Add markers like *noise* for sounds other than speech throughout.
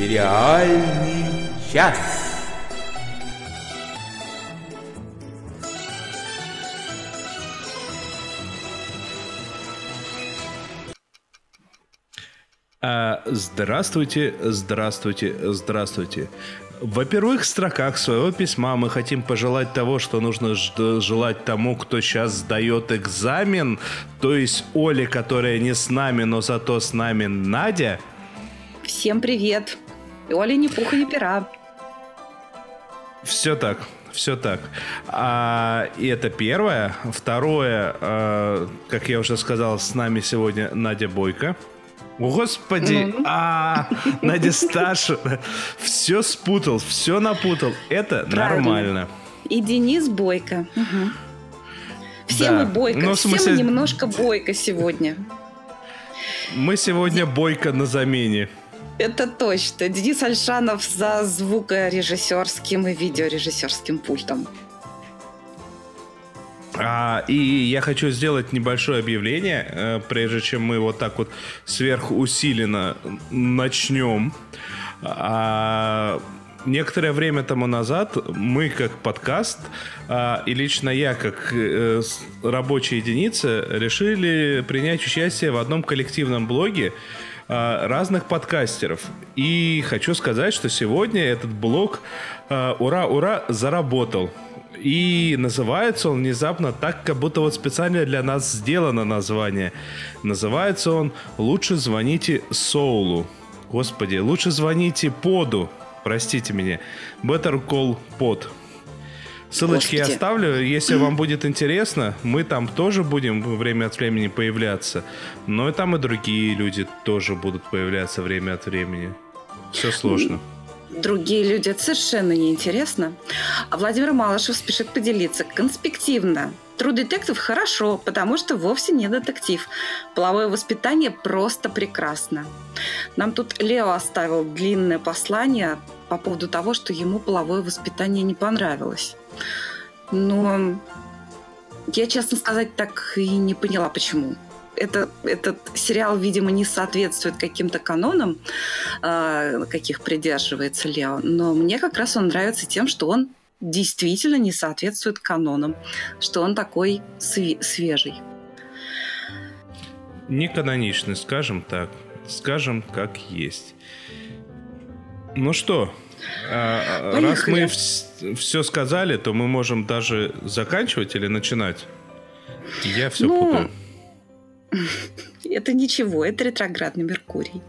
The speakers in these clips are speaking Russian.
Сериальный час. А, здравствуйте, здравствуйте, здравствуйте. Во первых строках своего письма мы хотим пожелать того, что нужно желать тому, кто сейчас сдает экзамен, то есть Оле, которая не с нами, но зато с нами Надя. Всем привет. И Оля не пуха, не пера. Все так, все так. А, и это первое. Второе, а, как я уже сказал, с нами сегодня Надя Бойко. Господи, mm-hmm. а Надя старше, все спутал, все напутал. Это Правильно. нормально. И Денис Бойко. Угу. Все да. мы Бойко, Но, ну, все смысле... мы немножко Бойко сегодня. Мы сегодня Бойко на замене. Это точно. Денис Альшанов за звукорежиссерским и видеорежиссерским пультом. А, и я хочу сделать небольшое объявление, э, прежде чем мы вот так вот сверхусиленно начнем. А, некоторое время тому назад мы как подкаст а, и лично я как э, рабочая единица решили принять участие в одном коллективном блоге разных подкастеров. И хочу сказать, что сегодня этот блог а, ура-ура заработал. И называется он внезапно так, как будто вот специально для нас сделано название. Называется он «Лучше звоните Соулу». Господи, лучше звоните Поду. Простите меня. Better Call Pod. Ссылочки Господи. я оставлю. Если вам *clears throat* будет интересно, мы там тоже будем время от времени появляться. Но и там и другие люди тоже будут появляться время от времени. Все сложно другие люди, это совершенно неинтересно. А Владимир Малышев спешит поделиться конспективно. True Detective хорошо, потому что вовсе не детектив. Половое воспитание просто прекрасно. Нам тут Лео оставил длинное послание по поводу того, что ему половое воспитание не понравилось. Но я, честно сказать, так и не поняла, почему это, этот сериал, видимо, не соответствует каким-то канонам, э, каких придерживается Лео. Но мне как раз он нравится тем, что он действительно не соответствует канонам, что он такой свежий. Не каноничный, скажем так. Скажем, как есть. Ну что, а, а, раз мы все сказали, то мы можем даже заканчивать или начинать? Я все ну, путаю. *laughs* Это ничего, это ретроградный Меркурий.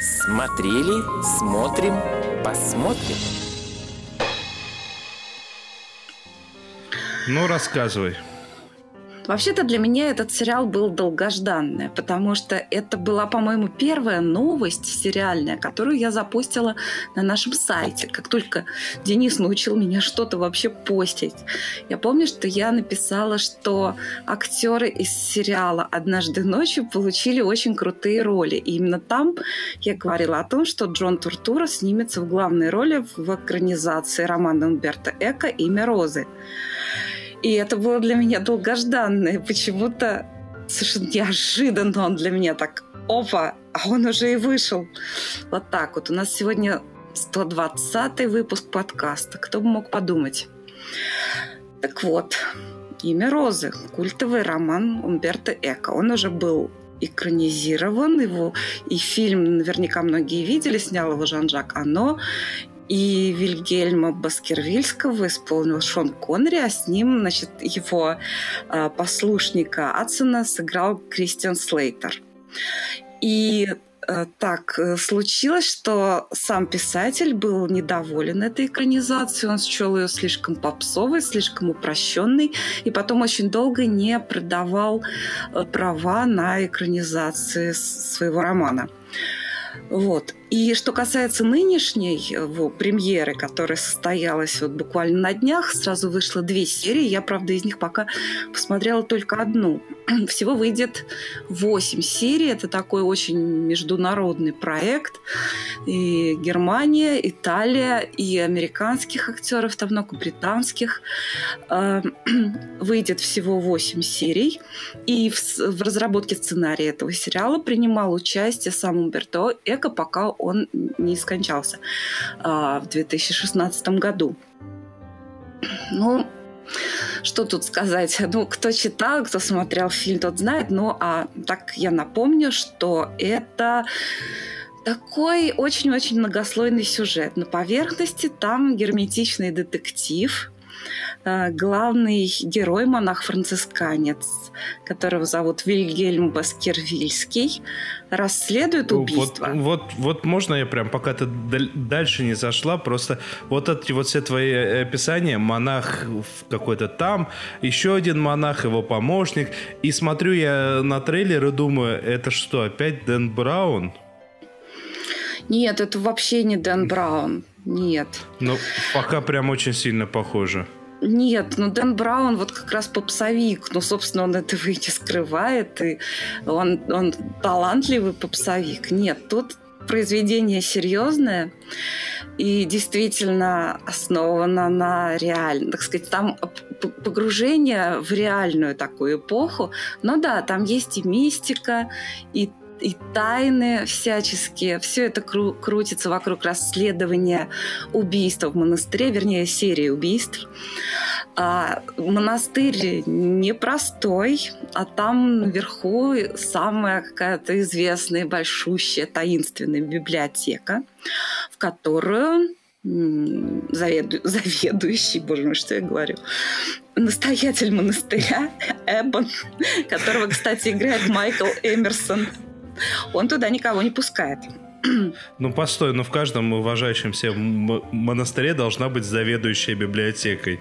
Смотрели, смотрим, посмотрим. Ну, рассказывай. Вообще-то для меня этот сериал был долгожданный, потому что это была, по-моему, первая новость сериальная, которую я запустила на нашем сайте. Как только Денис научил меня что-то вообще постить. Я помню, что я написала, что актеры из сериала «Однажды ночью» получили очень крутые роли. И именно там я говорила о том, что Джон Туртура снимется в главной роли в экранизации романа Умберто Эко «Имя Розы». И это было для меня долгожданное. Почему-то совершенно неожиданно он для меня так опа, а он уже и вышел. Вот так вот. У нас сегодня 120 выпуск подкаста. Кто бы мог подумать? Так вот, «Имя Розы», культовый роман Умберто Эко. Он уже был экранизирован, его и фильм наверняка многие видели, снял его Жан-Жак Ано, и Вильгельма Баскервильского исполнил Шон Коннери, а с ним, значит, его э, послушника Адсона сыграл Кристиан Слейтер. И э, так э, случилось, что сам писатель был недоволен этой экранизацией, он счел ее слишком попсовой, слишком упрощенной, и потом очень долго не продавал э, права на экранизации своего романа. Вот. И что касается нынешней его премьеры, которая состоялась вот буквально на днях, сразу вышло две серии. Я, правда, из них пока посмотрела только одну. *clears throat* Всего выйдет восемь серий. Это такой очень международный проект. И Германия, Италия, и американских актеров, там много британских. А, *clears throat* выйдет всего восемь серий. И в, в разработке сценария этого сериала принимал участие сам Умберто Эко, пока он не скончался а, в 2016 году. Ну, что тут сказать? *laughs* Ну, кто читал, кто смотрел фильм, тот знает. Ну, а так я напомню, что это такой очень-очень многослойный сюжет. На поверхности там герметичный детектив, главный герой, монах-францисканец, которого зовут Вильгельм Баскервильский, расследует убийство. Вот, вот, вот можно я прям, пока ты дальше не зашла, просто вот эти вот все твои э, описания, монах какой-то там, еще один монах, его помощник, и смотрю я на трейлер и думаю, это что, опять Дэн Браун? Нет, это вообще не Дэн Браун. Нет. Ну, пока прям очень сильно похоже. Нет, ну Дэн Браун вот как раз попсовик, ну, собственно, он этого и не скрывает, и он, он талантливый попсовик. Нет, тут произведение серьезное и действительно основано на реальном, так сказать, там погружение в реальную такую эпоху. Но да, там есть и мистика, и и тайны всяческие. Все это кру- крутится вокруг расследования убийства в монастыре, вернее, серии убийств. А, монастырь непростой, а там наверху самая какая-то известная, большущая, таинственная библиотека, в которую заведу, *laughs* заведующий, боже мой, что я говорю, настоятель монастыря Эббон, которого, кстати, играет Майкл Эмерсон, *laughs* он туда никого не пускает. Ну, постой, но в каждом уважающем себя монастыре должна быть заведующая библиотекой.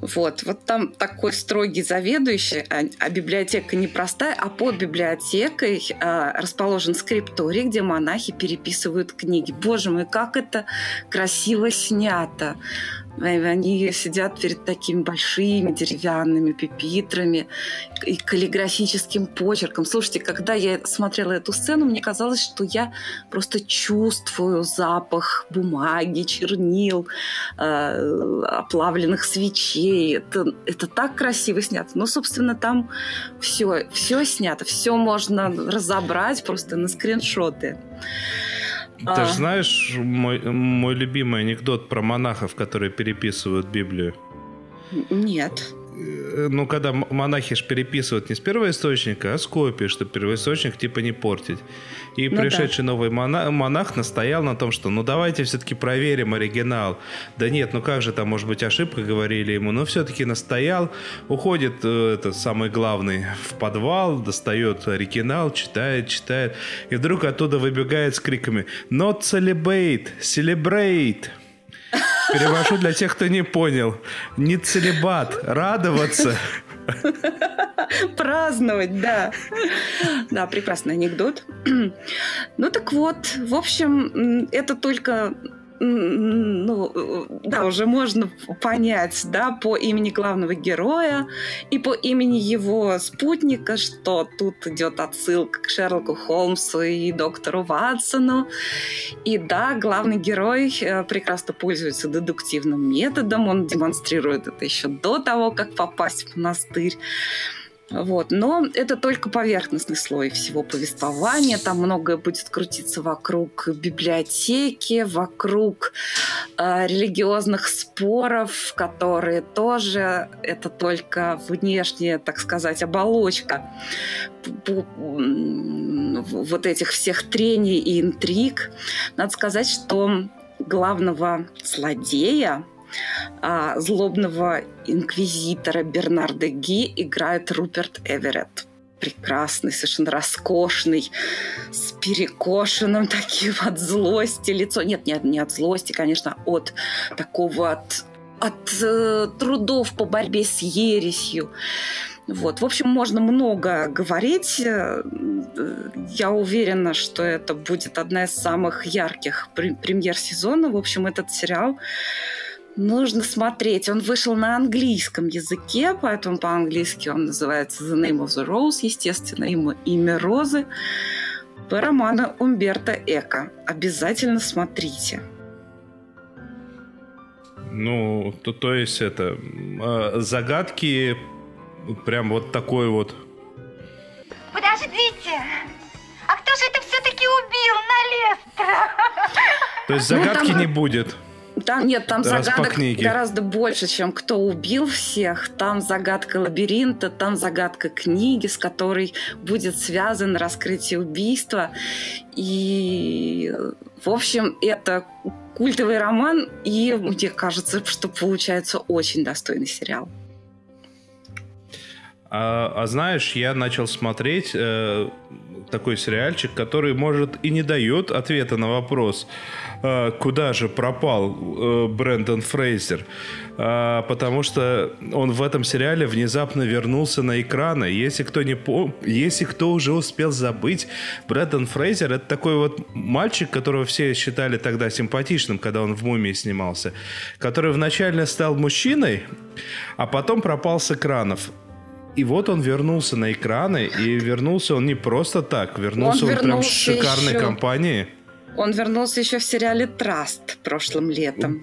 Вот, вот там такой строгий заведующий, а, а библиотека не простая, а под библиотекой а, расположен скрипторий, где монахи переписывают книги. Боже мой, как это красиво снято! Они сидят перед такими большими деревянными пепитрами и каллиграфическим почерком. Слушайте, когда я смотрела эту сцену, мне казалось, что я просто чувствую запах бумаги, чернил, э, оплавленных свечей. Это, это так красиво снято. Но, собственно, там все, все снято, все можно разобрать просто на скриншоты. Ты а... же знаешь мой, мой любимый анекдот про монахов, которые переписывают Библию? Нет. Э, ну, когда монахи ж переписывают не с первоисточника, а с копии, чтобы первоисточник типа не портить. И ну, пришедший да. новый монах, монах настоял на том, что ну давайте все-таки проверим оригинал. Да нет, ну как же там может быть ошибка, говорили ему. Но все-таки настоял, уходит э, это самый главный в подвал, достает оригинал, читает, читает. И вдруг оттуда выбегает с криками «Not celebrate! Celebrate!» Перевожу для тех, кто не понял. Не целебат, радоваться. *laughs* Праздновать, да. Да, прекрасный анекдот. *clears throat* Ну так вот, в общем, это только ну, да, уже можно понять, да, по имени главного героя и по имени его спутника, что тут идет отсылка к Шерлоку Холмсу и доктору Ватсону. И да, главный герой э, прекрасно пользуется дедуктивным методом, он демонстрирует это еще до того, как попасть в монастырь. Вот. Но это только поверхностный слой всего повествования. Там многое будет крутиться вокруг библиотеки, вокруг э, религиозных споров, которые тоже это только внешняя, так сказать, оболочка вот этих всех трений и интриг. Надо сказать, что главного злодея а, злобного инквизитора Бернарда Ги играет Руперт Эверетт прекрасный, совершенно роскошный, с перекошенным таким *laughs* от злости лицо. Нет, нет, не от злости, конечно, от такого от, от э, трудов по борьбе с ересью. Вот. В общем, можно много говорить. Э, я уверена, что это будет одна из самых ярких премьер сезона. В общем, этот сериал Нужно смотреть. Он вышел на английском языке, поэтому по-английски он называется The Name of the Rose, естественно, имя, имя Розы. По роману Умберто Эко. Обязательно смотрите. Ну, то, то есть это э, загадки прям вот такой вот. Подождите! А кто же это все-таки убил на Лестера? То есть Ну, загадки там- не будет. Там нет, там по загадок гораздо больше, чем кто убил всех. Там загадка лабиринта, там загадка книги, с которой будет связано раскрытие убийства. И, в общем, это культовый роман, и мне кажется, что получается очень достойный сериал. А, а знаешь, я начал смотреть э, такой сериальчик, который, может, и не дает ответа на вопрос, э, куда же пропал э, Брэндон Фрейзер. А, потому что он в этом сериале внезапно вернулся на экраны. Если кто не пом... если кто уже успел забыть, Брэндон Фрейзер это такой вот мальчик, которого все считали тогда симпатичным, когда он в «Мумии» снимался, который вначале стал мужчиной, а потом пропал с экранов. И вот он вернулся на экраны, и вернулся он не просто так, вернулся Он он, прям с вернулся шикарной еще- компанией. Он вернулся еще в сериале «Траст» прошлым летом.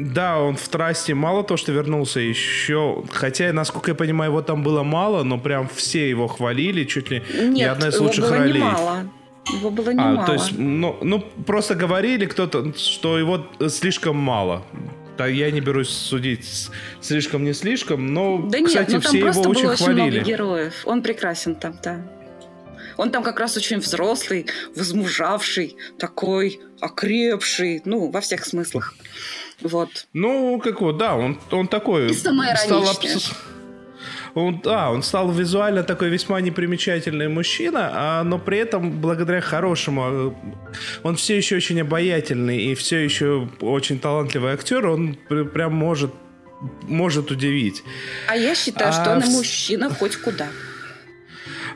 Да, он в трасте мало то, что вернулся еще, хотя, насколько я понимаю, его там было мало, но прям все его хвалили, чуть ли не Нет, одна из его лучших было ролей. немало. Его было А, немало. то есть, ну, ну, просто говорили кто-то, что его слишком мало. Да, я не берусь судить слишком не слишком, но, Да нет, кстати, ну там все его просто очень было очень хвалили. много героев. Он прекрасен там, да. Он там как раз очень взрослый, возмужавший, такой окрепший, ну, во всех смыслах. Вот. Ну, как вот, да, он, он такой... И самоироничный. абс- Он, да, он стал визуально такой весьма непримечательный мужчина, а, но при этом благодаря хорошему, э, он все еще очень обаятельный и все еще очень талантливый актер, он пр- прям может может удивить. А я считаю, А что он в- мужчина хоть куда.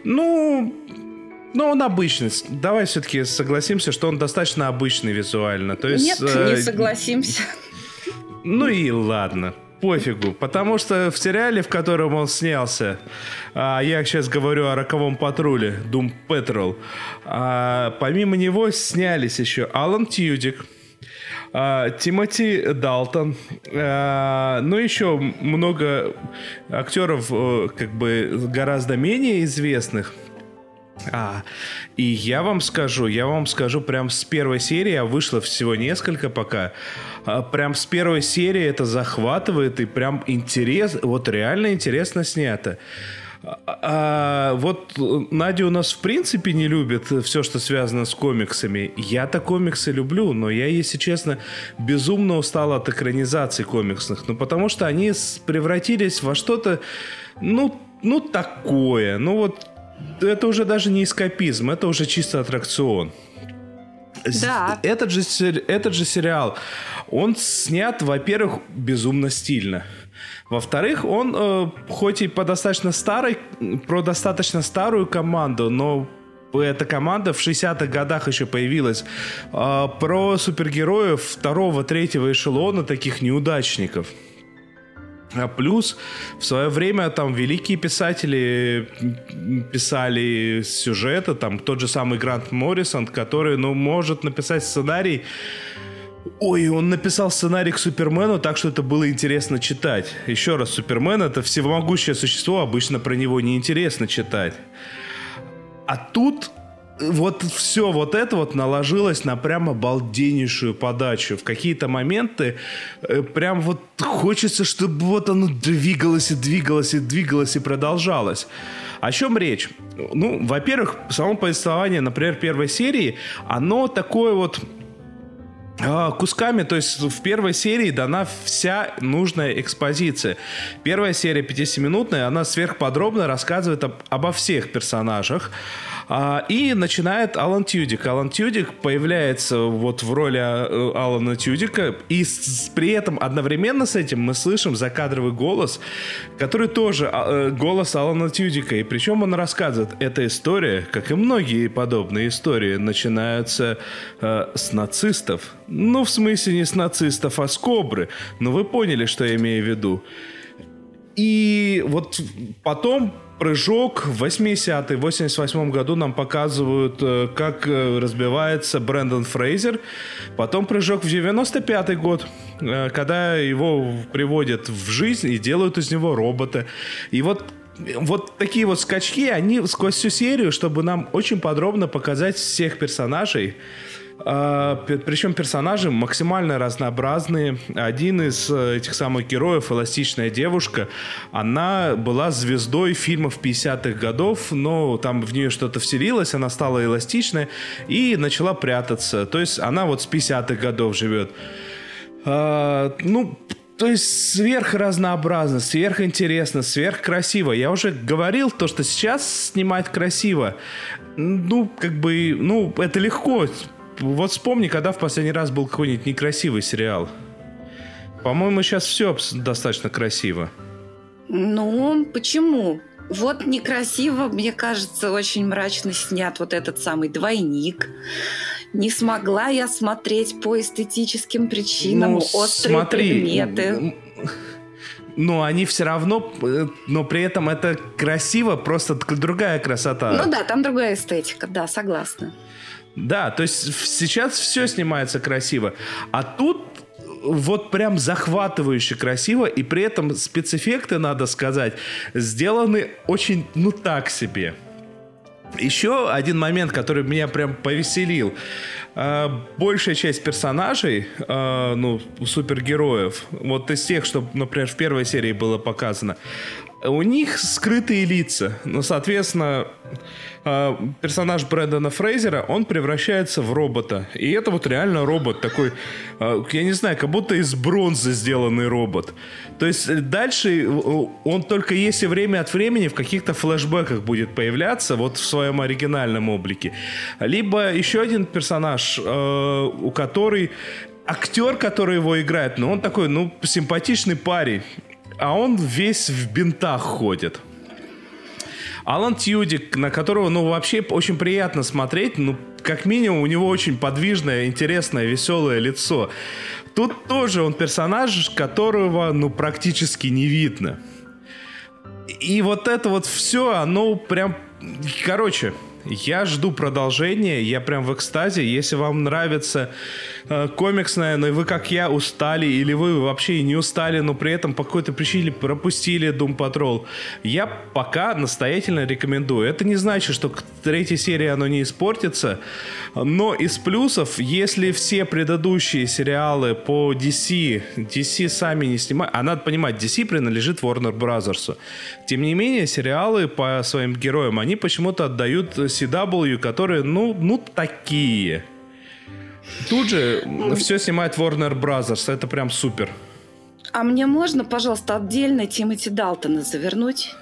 Ну, ну, он обычный. Давай все-таки согласимся, что он достаточно обычный визуально. То есть, Нет, э, не согласимся. Ну и ладно. Пофигу, потому что в сериале, в котором он снялся, а, я сейчас говорю о роковом патруле, Doom Patrol, а, помимо него снялись еще Алан Тьюдик, а, Тимоти Далтон, а, ну еще много актеров, э, как бы гораздо менее известных. А, и я вам скажу, я вам скажу, прям с первой серии, а вышло всего несколько пока, а, прям с первой серии это захватывает и прям интерес, вот реально интересно снято. А, а, вот Надя у нас в принципе не любит все, что связано с комиксами. Я-то комиксы люблю, но я, если честно, безумно устал от экранизаций комиксных. Ну, потому что они превратились во что-то, ну, ну, такое. Ну, вот это уже даже не эскапизм, это уже чисто аттракцион. Да. Этот же, этот же сериал, он снят, во-первых, безумно стильно. Во-вторых, он э, хоть и по достаточно старой, про достаточно старую команду, но эта команда в 60-х годах еще появилась. э, про супергероев второго, третьего эшелона, таких неудачников. А плюс в свое время там великие писатели писали сюжеты, там тот же самый Грант Моррисон, который, ну, может написать сценарий. Ой, он написал сценарий к Супермену, так что это было интересно читать. Еще раз, Супермен это всемогущее существо, обычно про него неинтересно читать. А тут вот все вот это вот наложилось на прям обалденнейшую подачу. В какие-то моменты э, прям вот хочется, чтобы вот оно двигалось и двигалось и двигалось и продолжалось. О чем речь? Ну, во-первых, само повествование, например, первой серии, оно такое вот а, кусками, то есть в первой серии дана вся нужная экспозиция. Первая серия 50-минутная, она сверхподробно рассказывает об- обо всех персонажах. А, и начинает Алан Тюдик. Алан Тюдик появляется вот в роли э, Алана Тюдика, и с- при этом одновременно с этим мы слышим закадровый голос, который тоже а, э, голос Алана Тюдика. И причем он рассказывает, эта история, как и многие подобные истории, начинаются э, с нацистов. Ну, в смысле не с нацистов, а с Кобры. Но вы поняли, что я имею в виду. И вот потом прыжок в 80-й, 88 году нам показывают, э, как э, разбивается Брэндон Фрейзер. Потом прыжок в 95-й год, э, когда его приводят в жизнь и делают из него робота. И вот вот такие вот скачки, они сквозь всю серию, чтобы нам очень подробно показать всех персонажей, Причем персонажи максимально разнообразные. Один из э, этих самых героев, эластичная девушка, она была звездой фильмов 50-х годов, но там в нее что-то вселилось, она стала эластичной и начала прятаться. То есть она вот с 50-х годов живет. А, ну, то есть сверх разнообразно, сверх интересно, сверх красиво. Я уже говорил то, что сейчас снимать красиво, ну, как бы, ну, это легко вот вспомни, когда в последний раз был какой-нибудь некрасивый сериал. По-моему, сейчас все достаточно красиво. Ну, почему? Вот некрасиво, мне кажется, очень мрачно снят вот этот самый двойник. Не смогла я смотреть по эстетическим причинам ну, острые смотри, предметы. Но они все равно, э, но при этом это красиво, просто другая красота. Ну да, там другая эстетика, да, согласна. Да, то есть сейчас все снимается красиво. А тут вот прям захватывающе красиво, и при этом спецэффекты, надо сказать, сделаны очень, ну так себе. Еще один момент, который меня прям повеселил. А, большая часть персонажей, а, ну, супергероев, вот из тех, что, например, в первой серии было показано, у них скрытые лица. Ну, соответственно, персонаж Брэндона Фрейзера, он превращается в робота. И это вот реально робот такой, а, я не знаю, как будто из бронзы сделанный робот. То есть дальше он только если время от времени в каких-то флешбеках будет появляться, вот в своем оригинальном облике. Либо еще один персонаж, а, у которой актер, который его играет, ну, он такой, ну, симпатичный парень а он весь в бинтах ходит. Алан Тьюдик, на которого, ну, вообще очень приятно смотреть, ну, как минимум, у него очень подвижное, интересное, веселое лицо. Тут тоже он персонаж, которого, ну, практически не видно. И вот это вот все, оно прям... Короче, я жду продолжения, я прям в экстазе. Если вам нравится э, комиксная, но вы, как я, устали, или вы вообще не устали, но при этом по какой-то причине пропустили Doom Patrol, я пока настоятельно рекомендую. Это не значит, что к третьей серии оно не испортится, но из плюсов, если все предыдущие сериалы по DC, DC сами не снимают, а надо понимать, DC принадлежит Warner Bros. Тем не менее, сериалы по своим героям, они почему-то отдают CW, которые, ну, ну, такие. Тут же все снимает Warner Brothers. Это прям супер. А мне можно, пожалуйста, отдельно Тимоти Далтона завернуть?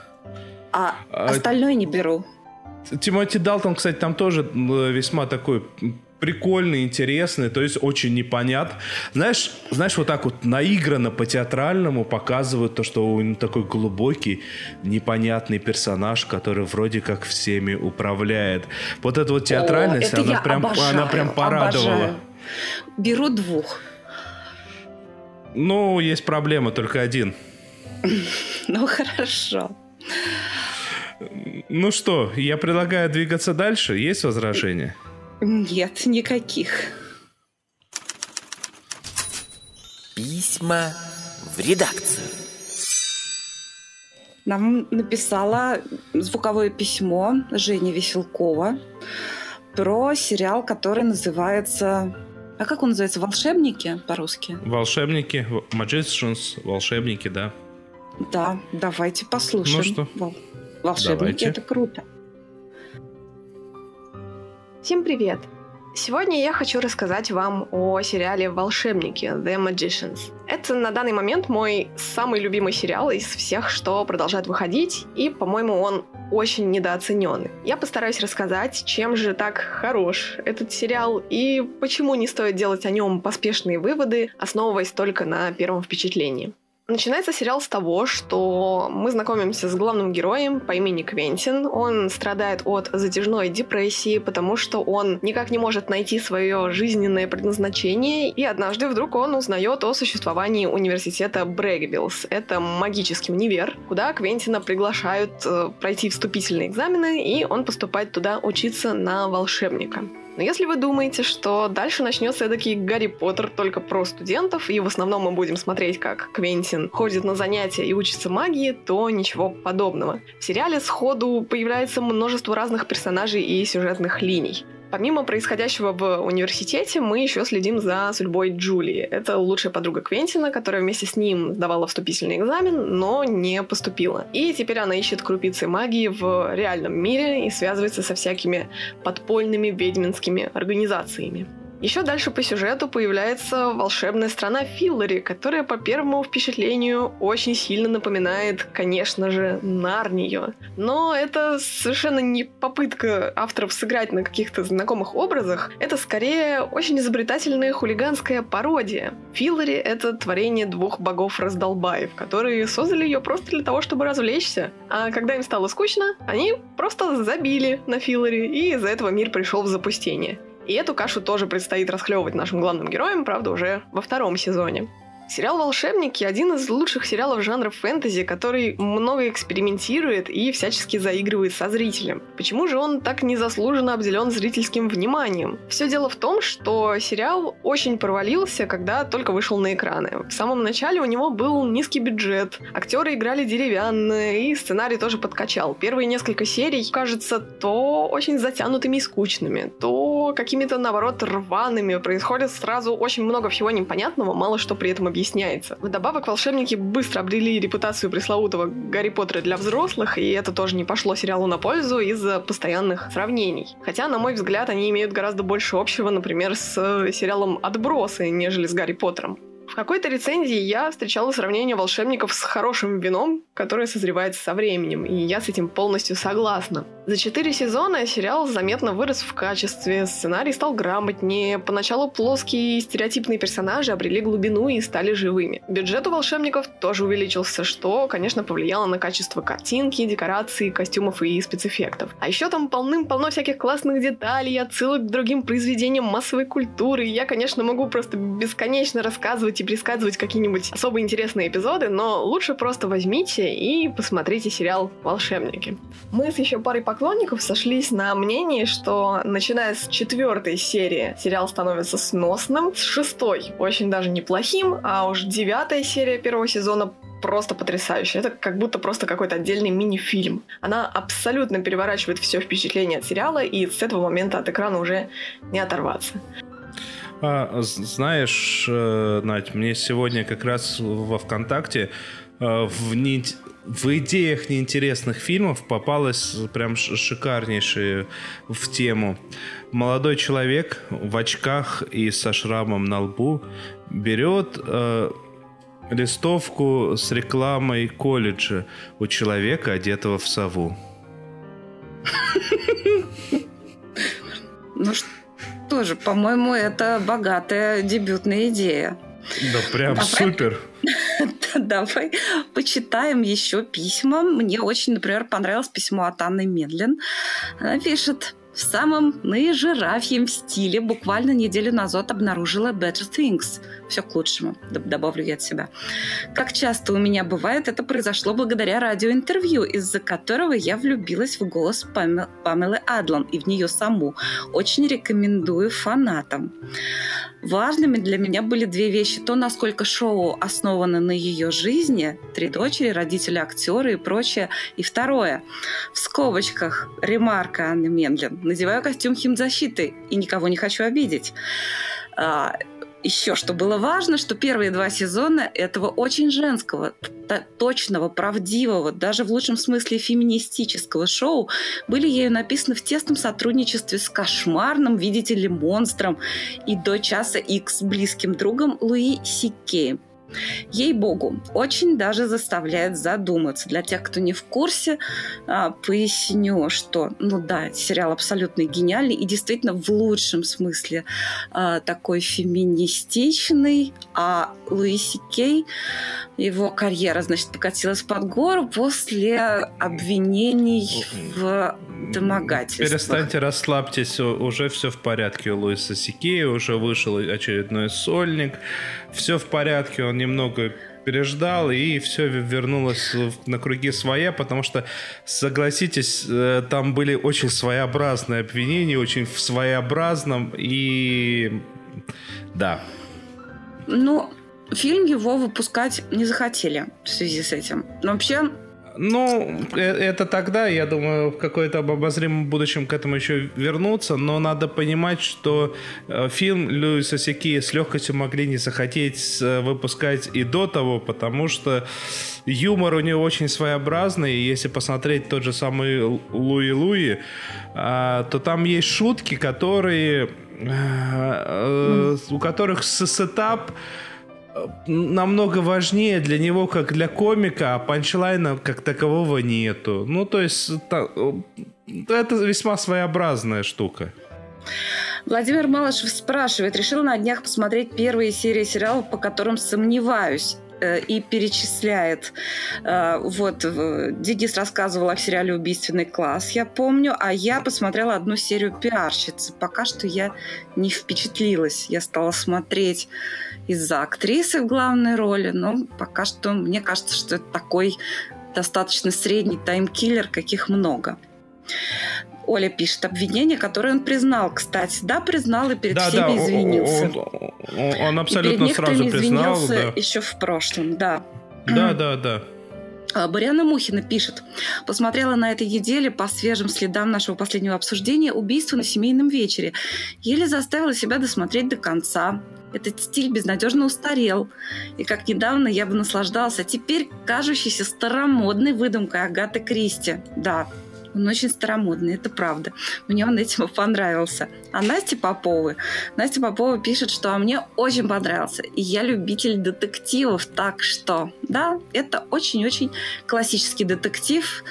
А, а остальное не беру. Тимоти Далтон, кстати, там тоже весьма такой прикольный, интересный, то есть очень непонятно. Знаешь, знаешь, вот так вот наигранно по-театральному показывают то, что он такой глубокий, непонятный персонаж, который вроде как всеми управляет. Вот эта вот театральность, О, она, прям, обожаю, она прям порадовала. Обожаю. Беру двух. Ну, есть проблема, только один. *laughs* Ну, хорошо. Ну что, я предлагаю двигаться дальше. Есть возражения? Нет, никаких. Письма в редакцию. Нам написала звуковое письмо Женя Веселкова про сериал, который называется... А как он называется? «Волшебники» по-русски? «Волшебники», «Magicians», «Волшебники», да. Да, давайте послушаем. Ну что? «Волшебники» давайте. — это круто. Всем привет! Сегодня я хочу рассказать вам о сериале «Волшебники» The Magicians. Это на данный момент мой самый любимый сериал из всех, что продолжает выходить, и, по-моему, он очень недооцененный. Я постараюсь рассказать, чем же так хорош этот сериал и почему не стоит делать о нем поспешные выводы, основываясь только на первом впечатлении. Начинается сериал с того, что мы знакомимся с главным героем по имени Квентин. Он страдает от затяжной депрессии, потому что он никак не может найти свое жизненное предназначение, и однажды вдруг он узнает о существовании университета Брэгвиллс. Это магический универ, куда Квентина приглашают э, пройти вступительные экзамены, и он поступает туда учиться на волшебника. Но если вы думаете, что дальше начнется эдакий Гарри Поттер только про студентов, и в основном мы будем смотреть, как Квентин ходит на занятия и учится магии, то ничего подобного. В сериале сходу появляется множество разных персонажей и сюжетных линий. Помимо происходящего в университете, мы еще следим за судьбой Джулии. Это лучшая подруга Квентина, которая вместе с ним сдавала вступительный экзамен, но не поступила. И теперь она ищет крупицы магии в реальном мире и связывается со всякими подпольными ведьминскими организациями. Еще дальше по сюжету появляется волшебная страна Филлари, которая по первому впечатлению очень сильно напоминает, конечно же, Нарнию. Но это совершенно не попытка авторов сыграть на каких-то знакомых образах, это скорее очень изобретательная хулиганская пародия. Филлари — это творение двух богов-раздолбаев, которые создали ее просто для того, чтобы развлечься. А когда им стало скучно, они просто забили на Филлари, и из-за этого мир пришел в запустение. И эту кашу тоже предстоит расхлебывать нашим главным героям, правда, уже во втором сезоне. Сериал «Волшебники» — один из лучших сериалов жанра фэнтези, который много экспериментирует и всячески заигрывает со зрителем. Почему же он так незаслуженно обделен зрительским вниманием? Все дело в том, что сериал очень провалился, когда только вышел на экраны. В самом начале у него был низкий бюджет, актеры играли деревянные, и сценарий тоже подкачал. Первые несколько серий, кажется, то очень затянутыми и скучными, то какими-то, наоборот, рваными. Происходит сразу очень много всего непонятного, мало что при этом объясняется. Вдобавок, волшебники быстро обрели репутацию пресловутого Гарри Поттера для взрослых, и это тоже не пошло сериалу на пользу из-за постоянных сравнений. Хотя, на мой взгляд, они имеют гораздо больше общего, например, с э, сериалом «Отбросы», нежели с Гарри Поттером. Какой-то рецензии я встречала сравнение волшебников с хорошим вином, которое созревает со временем, и я с этим полностью согласна. За четыре сезона сериал заметно вырос в качестве, сценарий стал грамотнее, поначалу плоские и стереотипные персонажи обрели глубину и стали живыми. Бюджет у волшебников тоже увеличился, что, конечно, повлияло на качество картинки, декораций, костюмов и спецэффектов. А еще там полным-полно всяких классных деталей, отсылок к другим произведениям массовой культуры. Я, конечно, могу просто бесконечно рассказывать и предсказывать какие-нибудь особо интересные эпизоды, но лучше просто возьмите и посмотрите сериал «Волшебники». Мы с еще парой поклонников сошлись на мнении, что начиная с четвертой серии сериал становится сносным, с шестой очень даже неплохим, а уж девятая серия первого сезона просто потрясающая. Это как будто просто какой-то отдельный мини-фильм. Она абсолютно переворачивает все впечатление от сериала, и с этого момента от экрана уже не оторваться. А, знаешь, э, Надь, мне сегодня как раз во ВКонтакте э, в, не, в идеях неинтересных фильмов попалась прям шикарнейшая в тему. Молодой человек в очках и со шрамом на лбу берет э, листовку с рекламой колледжа у человека, одетого в сову. Ну что? Тоже, по-моему, это богатая дебютная идея. Да, прям Давай. супер. *laughs* Давай почитаем еще письма. Мне очень, например, понравилось письмо от Анны Медлин. Она пишет в самом наижирафьем стиле буквально неделю назад обнаружила Better Things. Все к лучшему, добавлю я от себя. Как часто у меня бывает, это произошло благодаря радиоинтервью, из-за которого я влюбилась в голос Пам... Памелы Адлан и в нее саму. Очень рекомендую фанатам. Важными для меня были две вещи. То, насколько шоу основано на ее жизни, три дочери, родители, актеры и прочее. И второе, в скобочках, ремарка Анны Мендлин. Надеваю костюм химзащиты и никого не хочу обидеть а, еще что было важно, что первые два сезона этого очень женского, точного, правдивого, даже в лучшем смысле феминистического шоу были ею написаны в тесном сотрудничестве с кошмарным, видите ли, монстром и до часа X близким другом Луи Сикеем. Ей-богу, очень даже заставляет задуматься. Для тех, кто не в курсе, а, поясню, что, ну да, сериал абсолютно гениальный и действительно в лучшем смысле а, такой феминистичный, а Луиси Кей, его карьера, значит, покатилась под гору после обвинений в домогательствах. Перестаньте, расслабьтесь, уже все в порядке у Луиса Сикея, уже вышел очередной сольник, все в порядке, он немного переждал, и все вернулось на круги своя, потому что, согласитесь, э, там были очень своеобразные обвинения, очень в своеобразном, и да. Ну, фильм его выпускать не захотели в связи с этим. Но вообще, ну, э, это тогда, я думаю, в какой-то обозримом будущем к этому еще вернуться, но надо понимать, что э, фильм Льюиса Сики с легкостью могли не захотеть э, выпускать и до того, потому что юмор у него очень своеобразный, и если посмотреть тот же самый Луи Луи, а, то там есть шутки, которые у которых сетап намного важнее для него, как для комика, а панчлайна как такового нету. Ну, то есть, это весьма своеобразная штука. Владимир Малышев спрашивает, решил на днях посмотреть первые серии сериалов, по которым сомневаюсь э, и перечисляет. Э, вот, Денис рассказывал о сериале «Убийственный класс», я помню, а я посмотрела одну серию «Пиарщицы». Пока что я не впечатлилась. Я стала смотреть из-за актрисы в главной роли, но пока что мне кажется, что это такой достаточно средний таймкиллер, каких много. Оля пишет обвинение, которое он признал, кстати. Да, признал и перед да, всеми да, извинился. Он, он, он абсолютно и перед сразу признал. Да. еще в прошлом, да. Да, да, да. А, Баряна Мухина пишет. Посмотрела на этой неделе по свежим следам нашего последнего обсуждения убийство на семейном вечере. Еле заставила себя досмотреть до конца. Этот стиль безнадежно устарел. И как недавно я бы наслаждался теперь кажущейся старомодной выдумкой Агаты Кристи. Да, он очень старомодный, это правда. Мне он этим *laughs* понравился. А Настя Попова, Настя Попова пишет, что а мне очень понравился. И я любитель детективов, так что, да, это очень-очень классический детектив,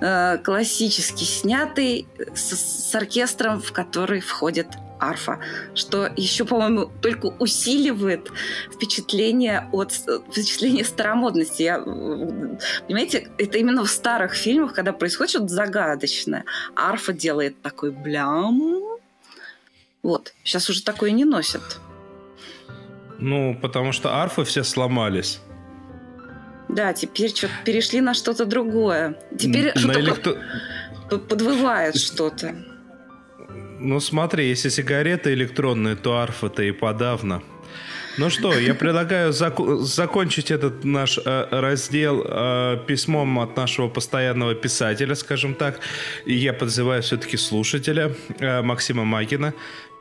э, классически снятый, с, с оркестром, в который входит арфа, что еще, по-моему, только усиливает впечатление от впечатление старомодности. Я, понимаете, это именно в старых фильмах, когда происходит что-то загадочное. Арфа делает такой блям. Вот. Сейчас уже такое не носят. Ну, потому что арфы все сломались. Да, теперь что-то перешли на что-то другое. Теперь на что-то электро... подвывает что-то. Ну смотри, если сигареты электронные, то арфа-то и подавно. Ну что, я предлагаю зак- закончить этот наш э, раздел э, письмом от нашего постоянного писателя, скажем так. И я подзываю все-таки слушателя э, Максима Магина.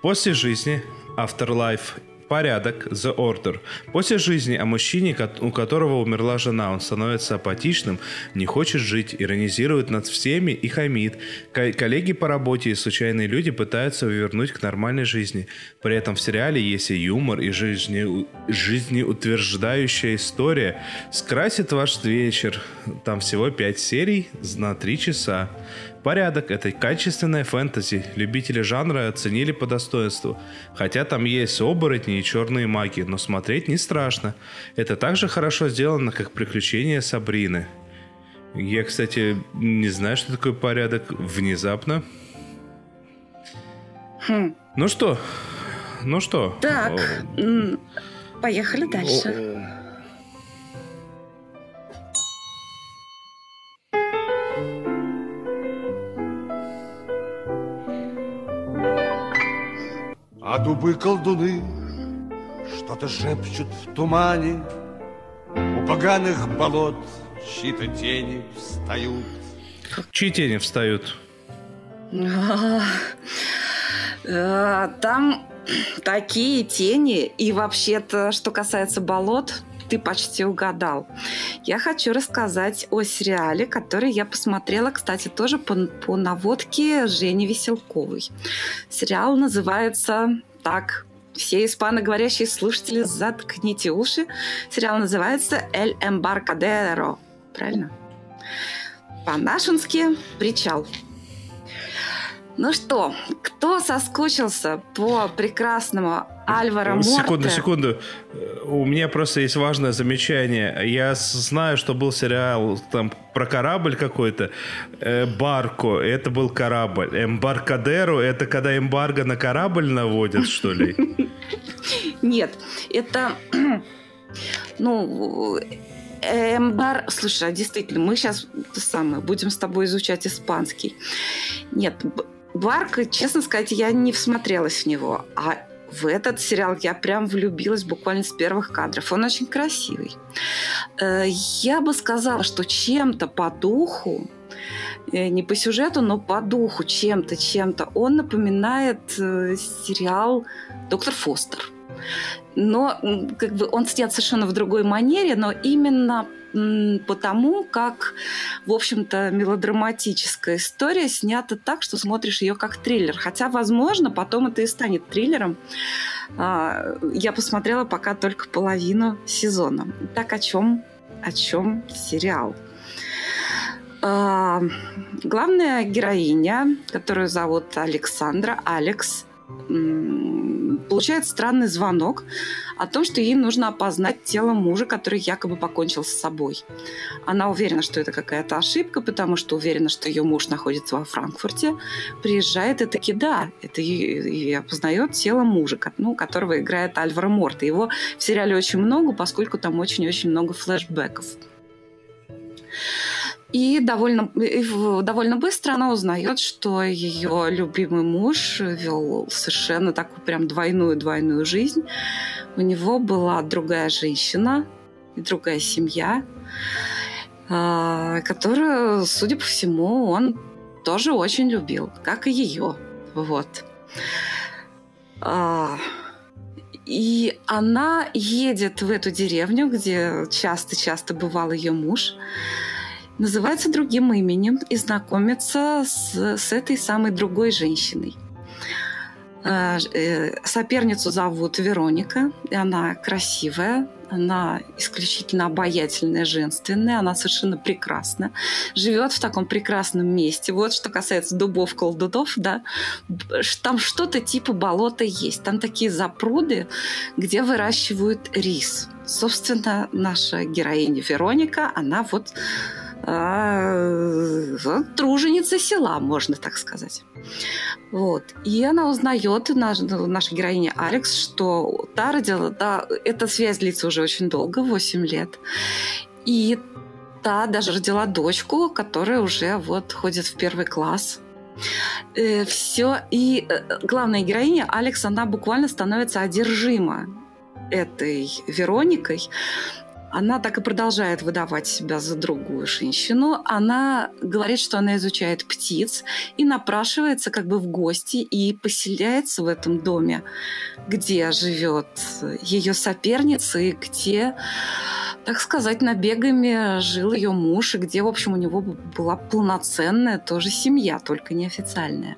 После жизни, Afterlife Порядок, The Order. После жизни о мужчине, у которого умерла жена, он становится апатичным, не хочет жить, иронизирует над всеми и хамит. Коллеги по работе и случайные люди пытаются вернуть к нормальной жизни. При этом в сериале есть и юмор, и жизни, жизнеутверждающая история. Скрасит ваш вечер. Там всего 5 серий на 3 часа. Порядок — это качественная фэнтези. Любители жанра оценили по достоинству. Хотя там есть оборотни и черные маги, но смотреть не страшно. Это также хорошо сделано, как приключения Сабрины. Я, кстати, не знаю, что такое порядок. Внезапно. Хм. Ну что? Ну что? Так, поехали дальше. А дубы-колдуны что-то шепчут в тумане, У поганых болот чьи-то тени встают. Чьи тени встают? А, там такие тени, и вообще-то, что касается болот, ты почти угадал. Я хочу рассказать о сериале, который я посмотрела, кстати, тоже по, по наводке Жени Веселковой. Сериал называется так все испаноговорящие слушатели, заткните уши. Сериал называется «Эль Эмбаркадеро». Правильно? По-нашенски «Причал». Ну что, кто соскучился по прекрасному Альвара Морте? Секунду, секунду. У меня просто есть важное замечание. Я знаю, что был сериал там про корабль какой-то. Э, Барко, это был корабль. Эмбаркадеру, это когда эмбарго на корабль наводят, что ли? *laughs* Нет, это *clears throat* Ну, Эмбар, слушай, а действительно, мы сейчас то самое, будем с тобой изучать испанский. Нет, Барк, честно сказать, я не всмотрелась в него. А в этот сериал я прям влюбилась буквально с первых кадров. Он очень красивый. Э, я бы сказала, что чем-то по духу, э, не по сюжету, но по духу чем-то, чем-то он напоминает э, сериал «Доктор Фостер» но как бы он снят совершенно в другой манере, но именно потому, как, в общем-то, мелодраматическая история снята так, что смотришь ее как триллер. Хотя, возможно, потом это и станет триллером. А, я посмотрела пока только половину сезона. Так о чем, о чем сериал? А, главная героиня, которую зовут Александра, Алекс, получает странный звонок о том, что ей нужно опознать тело мужа, который якобы покончил с собой. Она уверена, что это какая-то ошибка, потому что уверена, что ее муж находится во Франкфурте. Приезжает и таки да, это и, опознает тело мужа, ну, которого играет Альваро Морта. Его в сериале очень много, поскольку там очень-очень много флешбеков. И довольно, довольно быстро она узнает, что ее любимый муж вел совершенно такую прям двойную-двойную жизнь. У него была другая женщина и другая семья, а, которую, судя по всему, он тоже очень любил, как и ее. Вот. А, и она едет в эту деревню, где часто-часто бывал ее муж, называется другим именем и знакомится с, с этой самой другой женщиной. А, э, соперницу зовут Вероника, и она красивая, она исключительно обаятельная, женственная, она совершенно прекрасна, живет в таком прекрасном месте. Вот что касается дубов, колдунов, да, там что-то типа болота есть. Там такие запруды, где выращивают рис. Собственно, наша героиня Вероника, она вот а, труженица села, можно так сказать. Вот. И она узнает, наша, наша героиня Алекс, что та родила, да, эта связь длится уже очень долго, 8 лет. И та даже родила дочку, которая уже вот ходит в первый класс. Э, все. И э, главная героиня Алекс, она буквально становится одержима этой Вероникой она так и продолжает выдавать себя за другую женщину. Она говорит, что она изучает птиц и напрашивается как бы в гости и поселяется в этом доме, где живет ее соперница и где, так сказать, набегами жил ее муж, и где, в общем, у него была полноценная тоже семья, только неофициальная.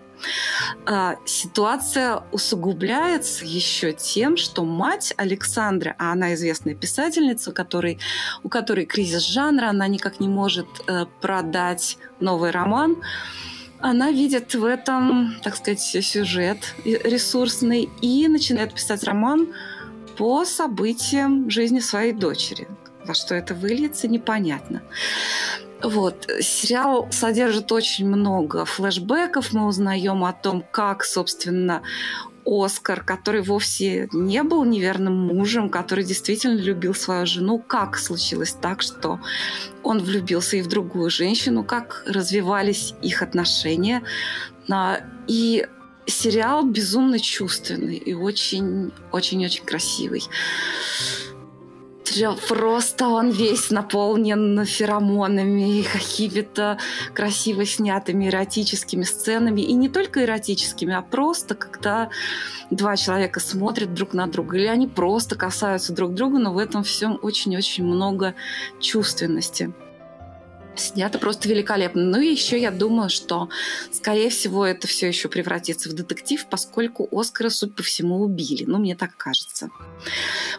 А, ситуация усугубляется еще тем, что мать Александры, а она известная писательница, у которой, у которой кризис жанра, она никак не может э, продать новый роман, она видит в этом, так сказать, сюжет ресурсный и начинает писать роман по событиям жизни своей дочери. Во что это выльется, непонятно. Вот. Сериал содержит очень много флэшбэков. Мы узнаем о том, как, собственно, Оскар, который вовсе не был неверным мужем, который действительно любил свою жену. Как случилось так, что он влюбился и в другую женщину, как развивались их отношения. И сериал безумно чувственный и очень-очень-очень красивый просто он весь наполнен феромонами, какими-то красиво снятыми эротическими сценами. И не только эротическими, а просто когда два человека смотрят друг на друга, или они просто касаются друг друга, но в этом всем очень-очень много чувственности. Снято просто великолепно. Ну и еще я думаю, что, скорее всего, это все еще превратится в детектив, поскольку Оскара, суть по всему, убили. Ну, мне так кажется.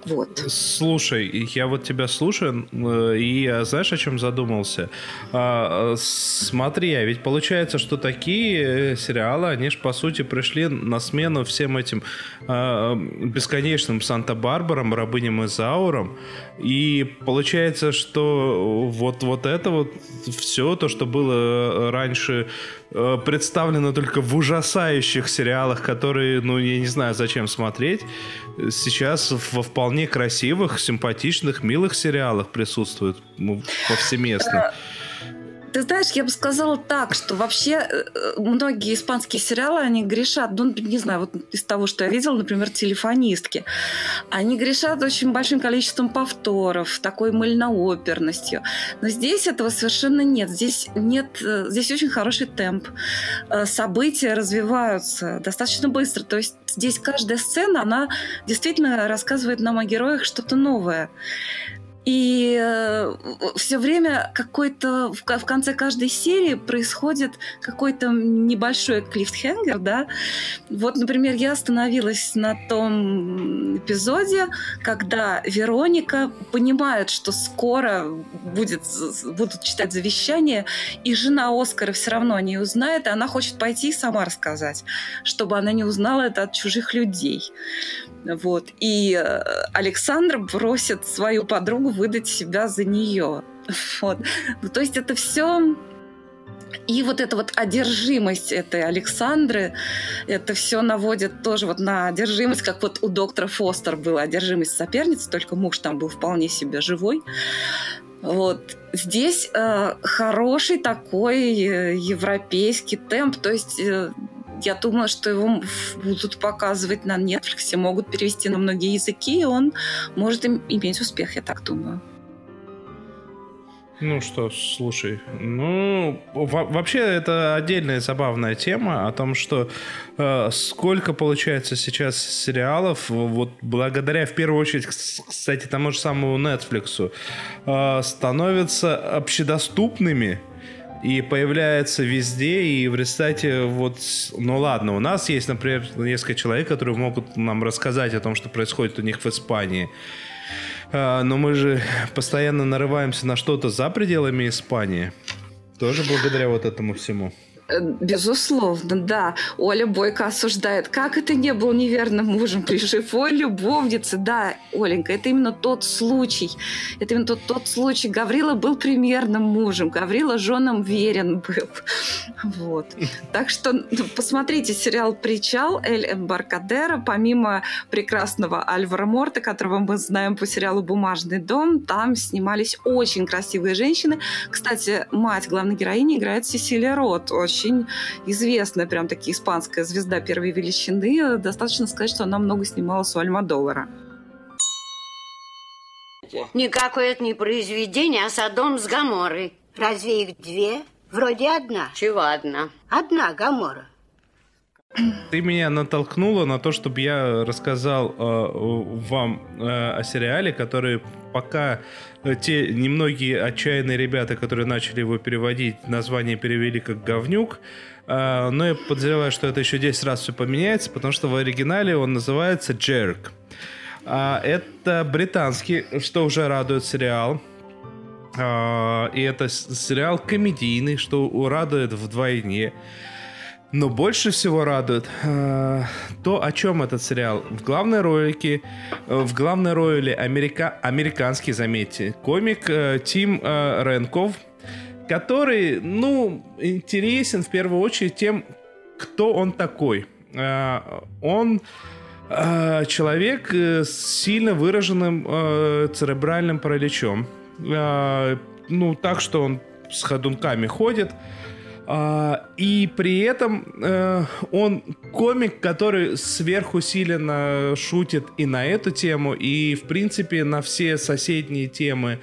Вот. Слушай, я вот тебя слушаю, э, и знаешь, о чем задумался? А, смотри, а ведь получается, что такие э, сериалы, они же, по сути, пришли на смену всем этим а, бесконечным Санта-Барбарам, Рабыням и Заурам. И получается, что вот, вот это вот все то, что было э, раньше э, представлено только в ужасающих сериалах, которые, ну, я не знаю, зачем смотреть, сейчас во вполне красивых, симпатичных, милых сериалах присутствует ну, повсеместно. Ты знаешь, я бы сказала так, что вообще э, многие испанские сериалы, они грешат, ну, не знаю, вот из того, что я видела, например, «Телефонистки», они грешат очень большим количеством повторов, такой мыльнооперностью. Но здесь этого совершенно нет. Здесь нет, э, здесь очень хороший темп. Э, события развиваются достаточно быстро. То есть здесь каждая сцена, она действительно рассказывает нам о героях что-то новое. И э, все время какой-то в, в конце каждой серии происходит какой-то небольшой клифтхенгер, да. Вот, например, я остановилась на том эпизоде, когда Вероника понимает, что скоро будет, будут читать завещание, и жена Оскара все равно не узнает, и она хочет пойти и сама рассказать, чтобы она не узнала это от чужих людей. Вот. И э, Александр бросит свою подругу выдать себя за нее. Вот. Ну, то есть это все и вот эта вот одержимость этой Александры, это все наводит тоже вот на одержимость, как вот у доктора Фостер была одержимость соперницы, только муж там был вполне себе живой. Вот. Здесь э, хороший такой э, европейский темп, то есть э, я думаю, что его будут показывать на Netflix, могут перевести на многие языки, и он может им иметь успех, я так думаю. Ну что, слушай, ну вообще это отдельная забавная тема о том, что э, сколько получается сейчас сериалов, вот благодаря в первую очередь, кстати, тому же самому Netflix, э, становятся общедоступными и появляется везде, и в результате вот, ну ладно, у нас есть, например, несколько человек, которые могут нам рассказать о том, что происходит у них в Испании. А, но мы же постоянно нарываемся на что-то за пределами Испании. Тоже благодаря вот этому всему. Э, безусловно, да. Оля Бойко осуждает. Как это не был неверным мужем при живой любовнице? Да, Оленька, это именно тот случай. Это именно тот, тот случай. Гаврила был примерным мужем. Гаврила женам верен был. Вот. Так что ну, посмотрите сериал «Причал» Эль Эмбаркадера. Помимо прекрасного Альвара Морта, которого мы знаем по сериалу «Бумажный дом», там снимались очень красивые женщины. Кстати, мать главной героини играет Сесилия Рот. Очень очень известная, прям таки испанская звезда первой величины. Достаточно сказать, что она много снималась у Альмадовара. Никакое это не произведение, а Содом с Гаморой. Разве их две? Вроде одна. Чего одна? Одна Гамора. Ты меня натолкнула на то, чтобы я рассказал э, вам э, о сериале, который пока э, те немногие отчаянные ребята, которые начали его переводить, название перевели как «Говнюк», э, но я подозреваю, что это еще 10 раз все поменяется, потому что в оригинале он называется «Джерк». А это британский, что уже радует сериал. А, и это сериал комедийный, что радует вдвойне. Но больше всего радует э, то, о чем этот сериал. В главной ролике, э, в главной роли америка, американский, заметьте, комик э, Тим э, Ренков, который, ну, интересен в первую очередь тем, кто он такой. Э, он э, человек э, с сильно выраженным э, церебральным параличом. Э, ну, так что он с ходунками ходит. А, и при этом э, он комик, который сверхусиленно шутит и на эту тему, и, в принципе, на все соседние темы.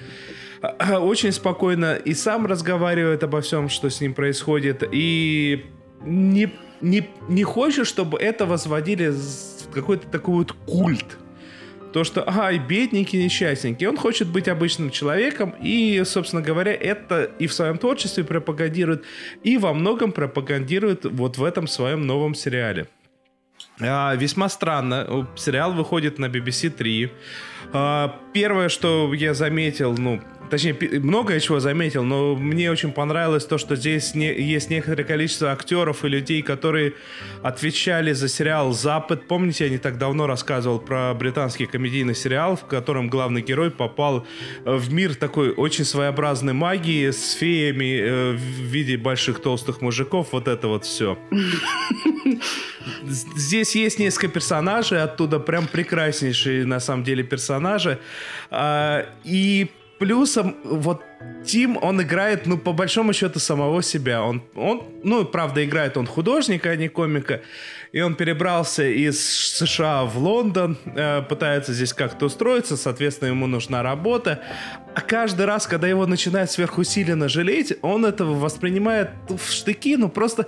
А, *clears throat* очень спокойно и сам разговаривает обо всем, что с ним происходит, и не, не, не хочет, чтобы это возводили в какой-то такой вот культ то, что, ага, бедненький, несчастненький. Он хочет быть обычным человеком, и, собственно говоря, это и в своем творчестве пропагандирует, и во многом пропагандирует вот в этом своем новом сериале. А, весьма странно. Сериал выходит на BBC 3. А, первое, что я заметил, ну, точнее, многое чего заметил, но мне очень понравилось то, что здесь не, есть некоторое количество актеров и людей, которые отвечали за сериал «Запад». Помните, я не так давно рассказывал про британский комедийный сериал, в котором главный герой попал э, в мир такой очень своеобразной магии с феями э, в виде больших толстых мужиков, вот это вот все. Здесь есть несколько персонажей, оттуда прям прекраснейшие на самом деле персонажи. А, и плюсом вот Тим, он играет, ну, по большому счету, самого себя. Он, он, ну, правда, играет он художника, а не комика. И он перебрался из США в Лондон, э, пытается здесь как-то устроиться, соответственно, ему нужна работа. А каждый раз, когда его начинает сверхусиленно жалеть, он этого воспринимает в штыки, ну, просто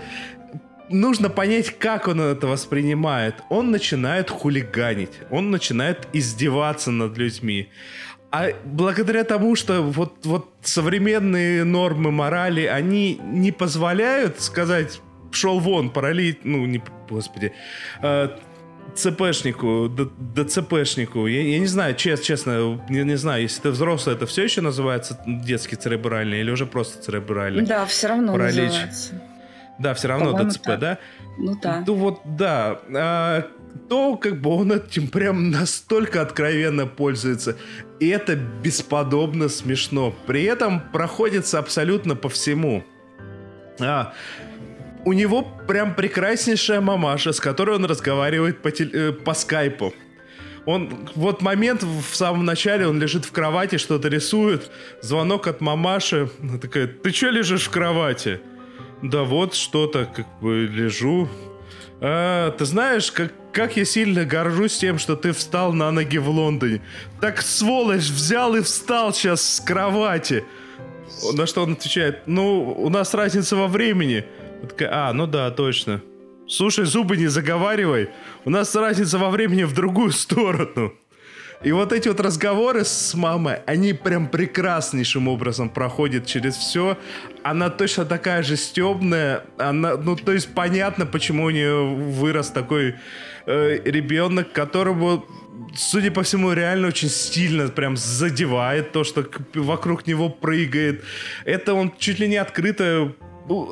нужно понять, как он это воспринимает. Он начинает хулиганить, он начинает издеваться над людьми. А благодаря тому, что вот, вот современные нормы морали, они не позволяют сказать «пшел вон, паралит», ну, не, господи, э, ЦПшнику, ДЦПшнику, я, я не знаю, чест, честно, не, не знаю, если ты взрослый, это все еще называется детский церебральный или уже просто церебральный? Да, все равно паралич. называется. Да, все равно ДЦП, так. да? Ну да. Ну вот, да. А, то как бы он этим прям настолько откровенно пользуется. И это бесподобно смешно. При этом проходится абсолютно по всему. А, у него прям прекраснейшая мамаша, с которой он разговаривает по, теле, э, по скайпу. Он вот момент в самом начале, он лежит в кровати, что-то рисует, звонок от мамаши, она такая, ты что лежишь в кровати? Да вот что-то, как бы лежу. А, ты знаешь, как, как я сильно горжусь тем, что ты встал на ноги в Лондоне. Так, сволочь, взял и встал сейчас с кровати. На что он отвечает, ну, у нас разница во времени. а, ну да, точно. Слушай, зубы не заговаривай. У нас разница во времени в другую сторону. И вот эти вот разговоры с мамой, они прям прекраснейшим образом проходят через все. Она точно такая же стебная. Она, ну, то есть понятно, почему у нее вырос такой э, ребенок, которому судя по всему, реально очень стильно прям задевает то, что вокруг него прыгает. Это он чуть ли не открыто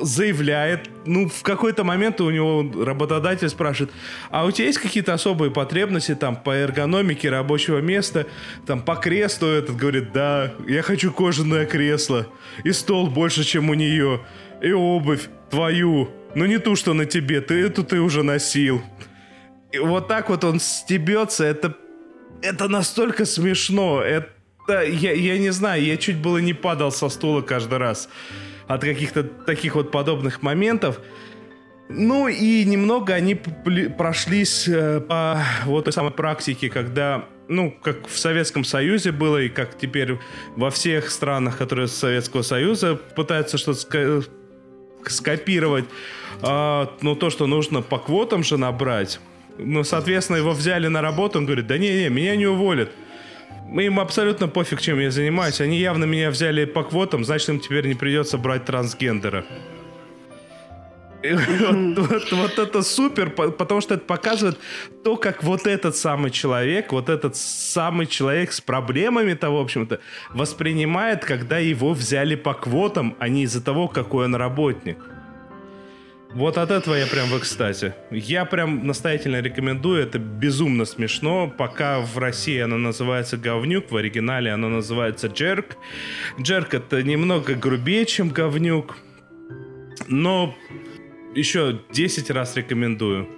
заявляет, ну, в какой-то момент у него работодатель спрашивает, а у тебя есть какие-то особые потребности там по эргономике рабочего места, там по креслу этот говорит, да, я хочу кожаное кресло, и стол больше, чем у нее, и обувь твою, но не ту, что на тебе, ты эту ты уже носил. И вот так вот он стебется, это, это настолько смешно, это, я, я не знаю, я чуть было не падал со стула каждый раз от каких-то таких вот подобных моментов. Ну и немного они прошлись э, по вот той самой практике, когда, ну, как в Советском Союзе было, и как теперь во всех странах, которые с Советского Союза пытаются что-то скопировать, а, ну, то, что нужно по квотам же набрать. Ну, соответственно, его взяли на работу, он говорит, да не-не, меня не уволят. Им абсолютно пофиг, чем я занимаюсь. Они явно меня взяли по квотам, значит, им теперь не придется брать трансгендера. Вот, вот, вот это супер, потому что это показывает то, как вот этот самый человек, вот этот самый человек с проблемами-то, в общем-то, воспринимает, когда его взяли по квотам, а не из-за того, какой он работник. Вот от этого я прям в экстазе. Я прям настоятельно рекомендую, это безумно смешно. Пока в России оно называется говнюк, в оригинале оно называется джерк. Джерк это немного грубее, чем говнюк. Но еще 10 раз рекомендую.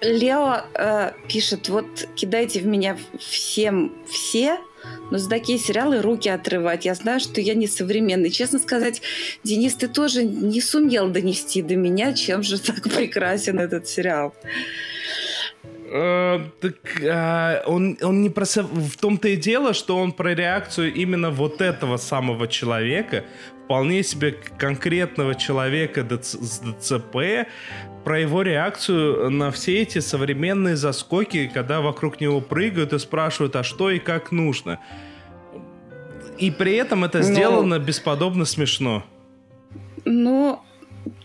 Лео э, пишет, вот кидайте в меня всем все, но за такие сериалы руки отрывать. Я знаю, что я не современный. Честно сказать, Денис, ты тоже не сумел донести до меня, чем же так прекрасен этот сериал. Uh, так uh, он, он не про... В том-то и дело, что он про реакцию именно вот этого самого человека, вполне себе конкретного человека с ДЦП, про его реакцию на все эти современные заскоки, когда вокруг него прыгают и спрашивают, а что и как нужно. И при этом это ну, сделано бесподобно смешно. Ну,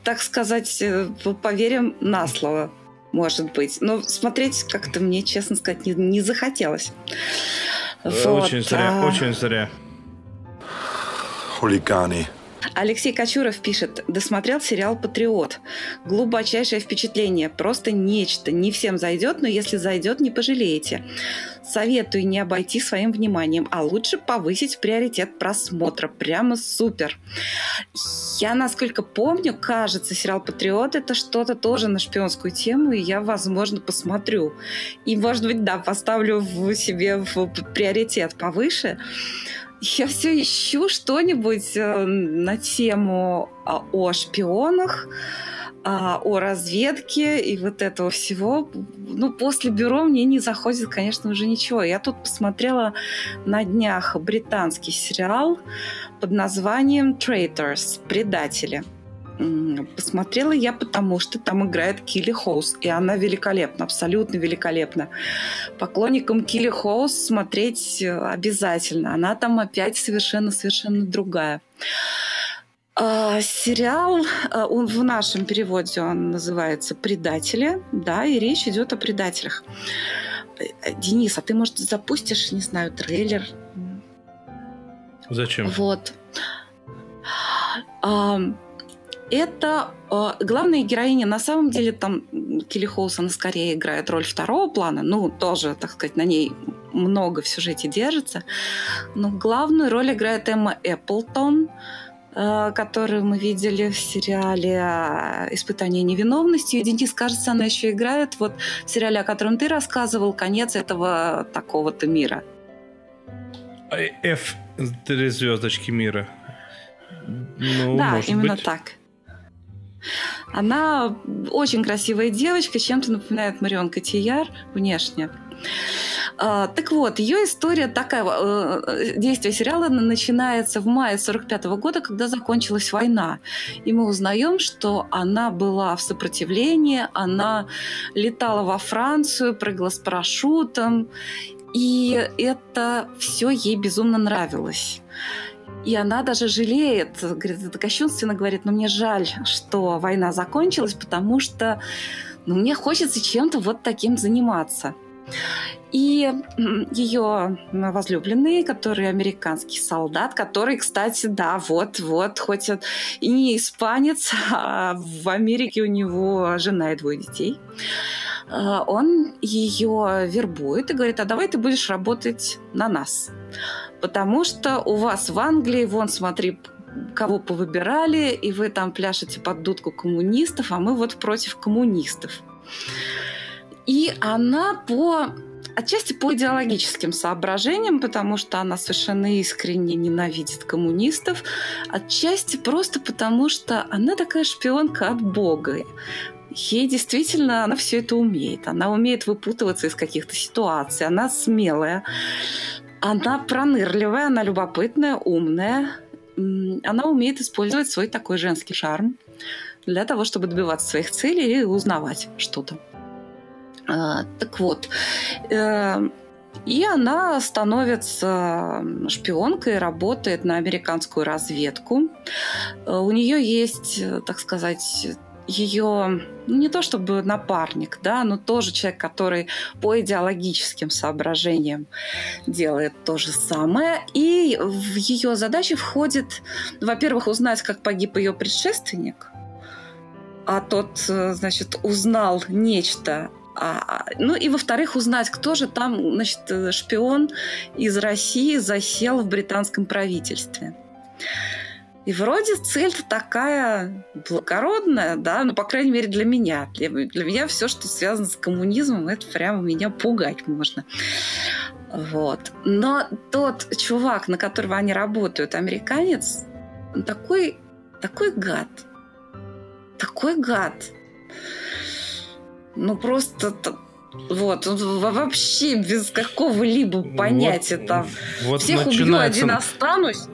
так сказать, э, поверим на слово. может быть. Но смотреть как-то мне, честно сказать, не, не захотелось. Очень вот, зря, а... очень зря. Хулиганы. Алексей Кочуров пишет, досмотрел сериал «Патриот». Глубочайшее впечатление, просто нечто. Не всем зайдет, но если зайдет, не пожалеете. Советую не обойти своим вниманием, а лучше повысить приоритет просмотра. Прямо супер. Я, насколько помню, кажется, сериал «Патриот» — это что-то тоже на шпионскую тему, и я, возможно, посмотрю. И, может быть, да, поставлю в себе в приоритет повыше. Я все ищу что-нибудь э, на тему а, о шпионах, а, о разведке и вот этого всего. Ну, после бюро мне не заходит, конечно, уже ничего. Я тут посмотрела на днях британский сериал под названием Traitors – «Предатели». Посмотрела я, потому что там играет Килли Хоус, и она великолепна, абсолютно великолепна. Поклонникам Килли Хоус смотреть э, обязательно. Она там опять совершенно-совершенно другая. А, сериал, а, он в нашем переводе он называется «Предатели», да, и речь идет о предателях. Э, Денис, а ты, может, запустишь, не знаю, трейлер? Зачем? Вот. А, это э, главная героиня. На самом деле там Келли Хоус, она скорее играет роль второго плана. Ну, тоже, так сказать, на ней много в сюжете держится. Но главную роль играет Эмма Эпплтон, э, которую мы видели в сериале «Испытание невиновности». И Денис, кажется, она еще играет вот в сериале, о котором ты рассказывал, «Конец этого такого-то мира». F три звездочки мира. Ну, да, именно быть. так. Она очень красивая девочка, чем-то напоминает Марион Котияр внешне. А, так вот, ее история такая, э, действие сериала начинается в мае 45 года, когда закончилась война. И мы узнаем, что она была в сопротивлении, она летала во Францию, прыгала с парашютом, и это все ей безумно нравилось. И она даже жалеет, говорит, это кощунственно говорит, но мне жаль, что война закончилась, потому что ну, мне хочется чем-то вот таким заниматься. И ее возлюбленный, который американский солдат, который, кстати, да, вот-вот, хоть он и не испанец, *laughs* а в Америке у него жена и двое детей, а, он ее вербует и говорит, а давай ты будешь работать на нас потому что у вас в Англии, вон, смотри, кого повыбирали, и вы там пляшете под дудку коммунистов, а мы вот против коммунистов. И она по отчасти по идеологическим соображениям, потому что она совершенно искренне ненавидит коммунистов, отчасти просто потому, что она такая шпионка от Бога. Ей действительно, она все это умеет. Она умеет выпутываться из каких-то ситуаций. Она смелая. Она пронырливая, она любопытная, умная. Она умеет использовать свой такой женский шарм для того, чтобы добиваться своих целей и узнавать что-то. А, так вот, э, и она становится шпионкой, работает на американскую разведку. Э, у нее есть, так сказать, ее ну, не то чтобы напарник, да, но тоже человек, который по идеологическим соображениям делает то же самое. И в ее задачи входит, во-первых, узнать, как погиб ее предшественник, а тот, э, значит, узнал нечто а, ну и во-вторых, узнать, кто же там, значит, э, шпион из России засел в британском правительстве. И вроде цель-то такая благородная, да, ну, по крайней мере, для меня. Для, для меня все, что связано с коммунизмом, это прямо меня пугать можно. Вот. Но тот чувак, на которого они работают, американец, такой, такой гад. Такой гад. Ну, просто вот, вообще без какого-либо понятия вот, там. Вот Всех убью, один останусь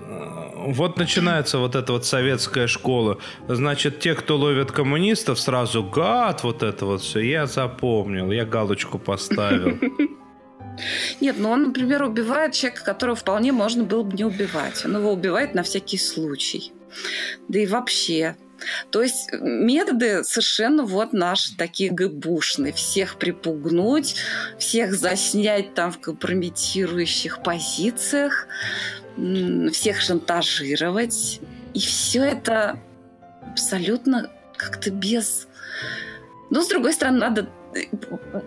вот начинается вот эта вот советская школа. Значит, те, кто ловят коммунистов, сразу гад, вот это вот все. Я запомнил, я галочку поставил. *laughs* Нет, ну он, например, убивает человека, которого вполне можно было бы не убивать. Он его убивает на всякий случай. Да и вообще. То есть методы совершенно вот наши такие гэбушные. Всех припугнуть, всех заснять там в компрометирующих позициях, всех шантажировать. И все это абсолютно как-то без... Но, с другой стороны, надо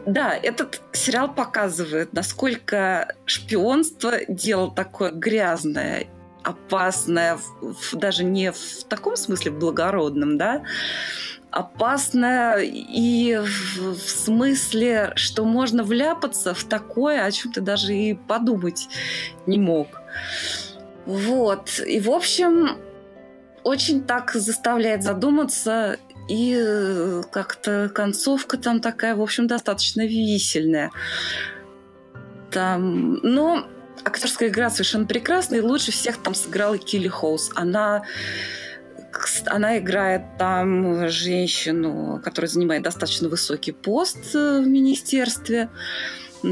да, этот сериал показывает, насколько шпионство дело такое грязное, опасное, даже не в таком смысле благородном, да, опасное и в, смысле, что можно вляпаться в такое, о чем ты даже и подумать не мог. Вот. И, в общем, очень так заставляет задуматься и э, как-то концовка там такая, в общем, достаточно висельная. Там, но актерская игра совершенно прекрасная, и лучше всех там сыграла Килли Хоус. Она она играет там женщину, которая занимает достаточно высокий пост э, в министерстве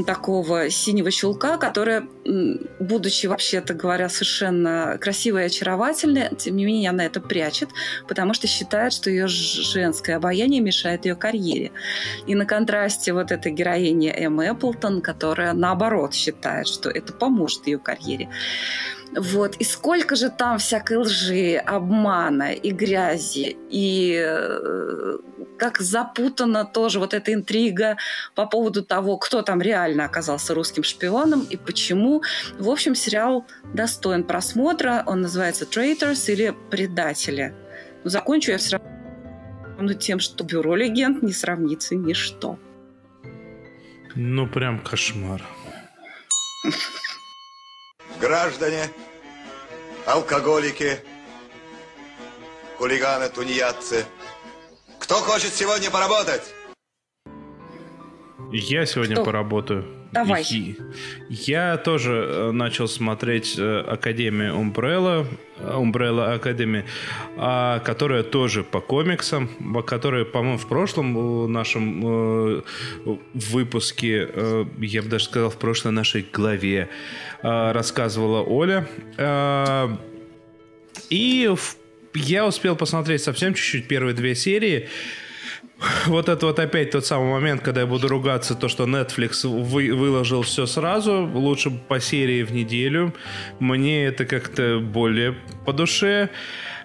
такого синего чулка, которая, будучи, вообще-то говоря, совершенно красивая и очаровательная, тем не менее она это прячет, потому что считает, что ее женское обаяние мешает ее карьере. И на контрасте вот этой героини Эм Эпплтон, которая наоборот считает, что это поможет ее карьере. Вот. И сколько же там всякой лжи, обмана и грязи, и э, как запутана тоже вот эта интрига по поводу того, кто там реально оказался русским шпионом и почему. В общем, сериал достоин просмотра. Он называется «Traitors» или «Предатели». Но закончу я все равно тем, что «Бюро легенд» не сравнится ничто. Ну, прям кошмар. *laughs* Граждане, алкоголики, хулиганы, тунеядцы – кто хочет сегодня поработать? Я сегодня Кто? поработаю. Давай. Я тоже э, начал смотреть э, Академию Umbrella, Umbrella Academy, которая тоже по комиксам, которая, по-моему, в прошлом нашем э, выпуске, я бы даже сказал, в прошлой нашей главе рассказывала Оля. И в я успел посмотреть совсем чуть-чуть первые две серии. Вот это вот опять тот самый момент, когда я буду ругаться, то, что Netflix вы, выложил все сразу, лучше по серии в неделю. Мне это как-то более по душе.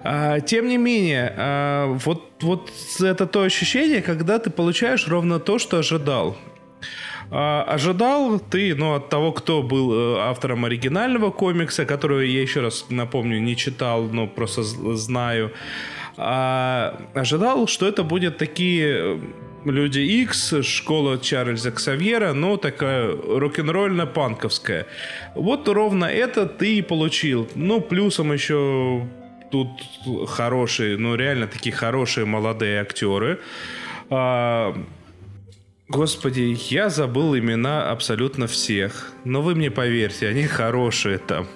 А, тем не менее, а, вот, вот это то ощущение, когда ты получаешь ровно то, что ожидал. А, ожидал ты, ну, от того, кто был э, автором оригинального комикса, который я еще раз напомню, не читал, но просто знаю, а, ожидал, что это будет такие э, Люди X, школа Чарльза Ксавьера, но такая рок-н-ролльно-панковская. Вот ровно это ты и получил. Ну, плюсом еще тут хорошие, ну, реально такие хорошие молодые актеры. А, Господи, я забыл имена абсолютно всех. Но вы мне поверьте, они хорошие там.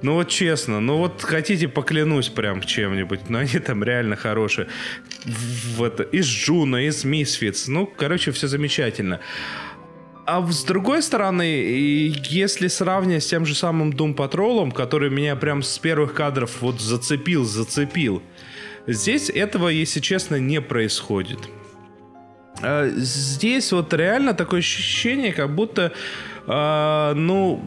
Ну вот честно, ну вот хотите поклянусь прям чем-нибудь, но они там реально хорошие. В это, из Джуно, из Misfits, ну, короче, все замечательно. А с другой стороны, если сравнивать с тем же самым Doom Patrol, который меня прям с первых кадров вот зацепил, зацепил, здесь этого, если честно, не происходит. А, здесь вот реально такое ощущение, как будто, э, ну,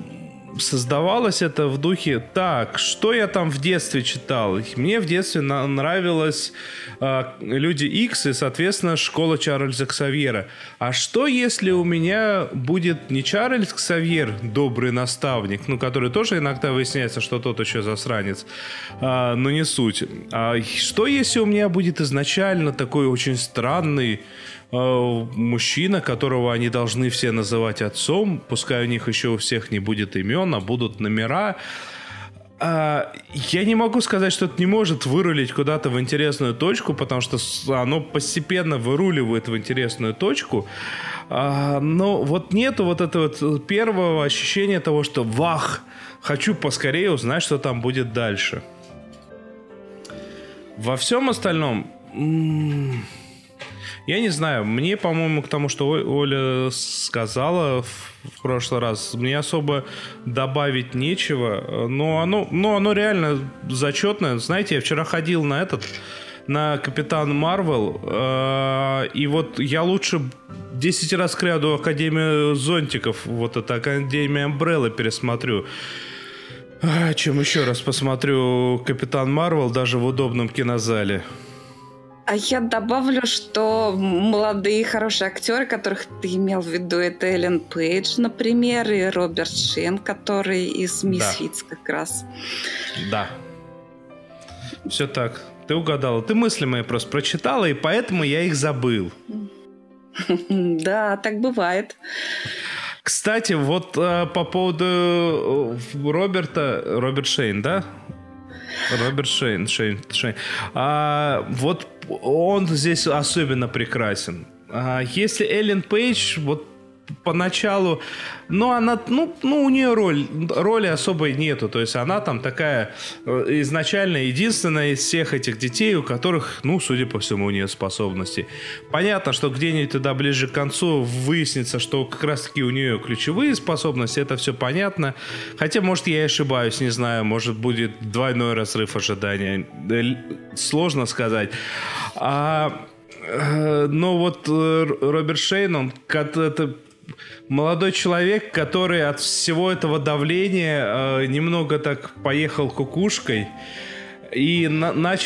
создавалось это в духе так, что я там в детстве читал? Мне в детстве нравилось э, Люди Икс и, соответственно, школа Чарльза Ксавьера. А что, если у меня будет не Чарльз Ксавьер, добрый наставник, ну, который тоже иногда выясняется, что тот еще засранец, э, но не суть. А что, если у меня будет изначально такой очень странный мужчина, которого они должны все называть отцом, пускай у них еще у всех не будет имен, а будут номера. А, я не могу сказать, что это не может вырулить куда-то в интересную точку, потому что оно постепенно выруливает в интересную точку. А, но вот нету вот этого первого ощущения того, что вах, хочу поскорее узнать, что там будет дальше. Во всем остальном... М- я не знаю, мне, по-моему, к тому, что Оля сказала в прошлый раз, мне особо добавить нечего, но оно, но оно реально зачетное. Знаете, я вчера ходил на этот, на Капитан Марвел. Э, и вот я лучше 10 раз к ряду Академию зонтиков, вот это Академия Амбрелла пересмотрю. А, чем еще раз посмотрю Капитан Марвел даже в удобном кинозале. А я добавлю, что молодые хорошие актеры, которых ты имел в виду, это Эллен Пейдж, например, и Роберт Шен, который из Мисфитс да. как раз. Да. Все так. Ты угадала. Ты мысли мои просто прочитала, и поэтому я их забыл. *laughs* Да, так бывает. Кстати, вот э, по поводу э, Роберта, Роберт Шейн, да? Роберт Шейн, Шейн, Шейн. А, вот он здесь особенно прекрасен. А, если Эллен Пейдж, вот поначалу, ну, она, ну, ну, у нее роль, роли особой нету, то есть она там такая э, изначально единственная из всех этих детей, у которых, ну, судя по всему, у нее способности. Понятно, что где-нибудь туда ближе к концу выяснится, что как раз-таки у нее ключевые способности, это все понятно, хотя, может, я ошибаюсь, не знаю, может, будет двойной разрыв ожидания, сложно сказать. А э, но вот э, Роберт Шейн, он это молодой человек, который от всего этого давления э, немного так поехал кукушкой и на, нач,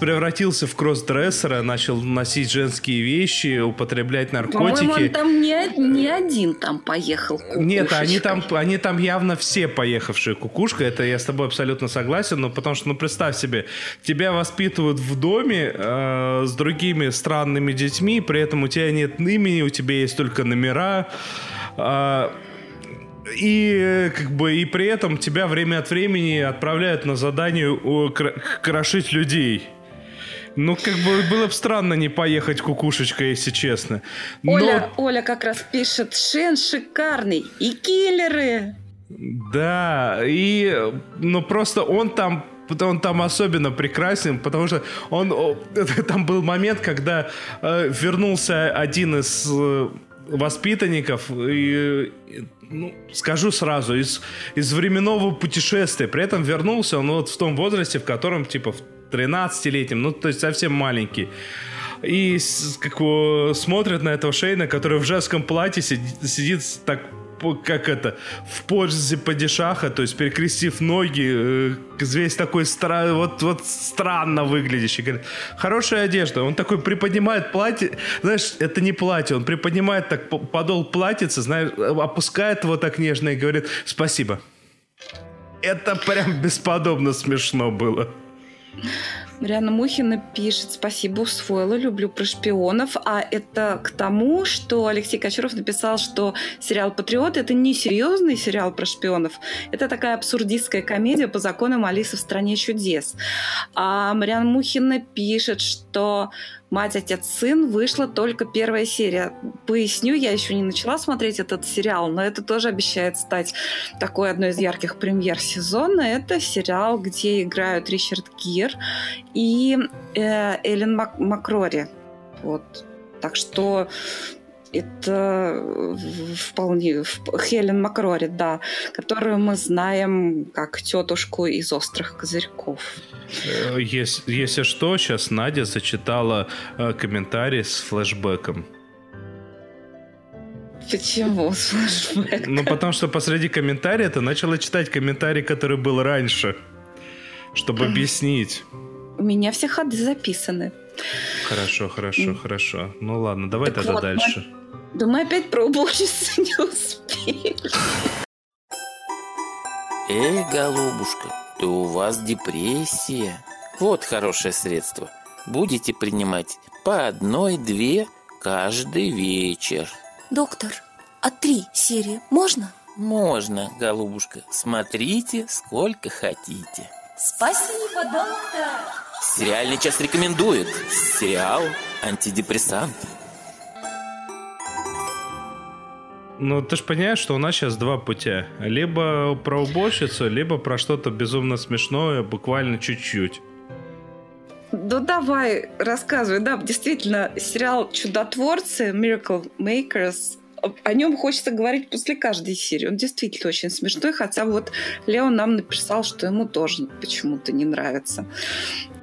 превратился в кроссдрессера, начал носить женские вещи, употреблять наркотики. Он там не, не один там поехал Нет, они там, они там явно все поехавшие кукушка, это я с тобой абсолютно согласен, но потому что, ну, представь себе, тебя воспитывают в доме э, с другими странными детьми, при этом у тебя нет имени, у тебя есть только номера, э, и как бы и при этом тебя время от времени отправляют на задание крошить людей. Ну, как бы было бы странно не поехать кукушечкой, если честно. Но... Оля, Оля как раз пишет, Шен шикарный, и киллеры. Да, и, ну, просто он там он там особенно прекрасен, потому что он, *laughs* там был момент, когда э, вернулся один из э, воспитанников и ну, скажу сразу, из, из временного путешествия. При этом вернулся он вот в том возрасте, в котором, типа, в 13-летнем, ну, то есть совсем маленький. И как смотрят на этого Шейна, который в женском платье сидит, сидит так как это, в позе падишаха, то есть перекрестив ноги, э, весь такой стра- вот, вот странно выглядящий. Говорит, хорошая одежда. Он такой приподнимает платье, знаешь, это не платье, он приподнимает так подол платьица, знаешь, опускает его так нежно и говорит спасибо. Это прям бесподобно смешно было. Мариана Мухина пишет, спасибо, усвоила, люблю про шпионов. А это к тому, что Алексей Кочаров написал, что сериал «Патриот» — это не серьезный сериал про шпионов. Это такая абсурдистская комедия по законам Алисы в «Стране чудес». А Мариана Мухина пишет, что «Мать, отец, сын» вышла только первая серия. Поясню, я еще не начала смотреть этот сериал, но это тоже обещает стать такой одной из ярких премьер сезона. Это сериал, где играют Ричард Гир и э, Эллен Мак- Макрори. Вот. Так что это вполне Хелен Макрори, да, которую мы знаем как тетушку из острых козырьков. Э, если, если что, сейчас Надя зачитала э, комментарий с флешбеком. Почему с флешбеком? Ну, потому что посреди комментария ты начала читать комментарий, который был раньше, чтобы объяснить. У меня все ходы записаны. Хорошо, хорошо, хорошо. Ну ладно, давай так тогда вот, дальше. Мы... Да мы опять про уборщицу не успели. Эй, голубушка, то у вас депрессия. Вот хорошее средство. Будете принимать по одной-две каждый вечер. Доктор, а три серии можно? Можно, голубушка. Смотрите, сколько хотите. Спасибо, доктор. Сериальный час рекомендует. Сериал «Антидепрессант». Ну, ты же понимаешь, что у нас сейчас два путя. Либо про уборщицу, либо про что-то безумно смешное, буквально чуть-чуть. Ну давай, рассказывай. Да, действительно, сериал «Чудотворцы», «Miracle Makers», о нем хочется говорить после каждой серии. Он действительно очень смешной, хотя вот Лео нам написал, что ему тоже почему-то не нравится.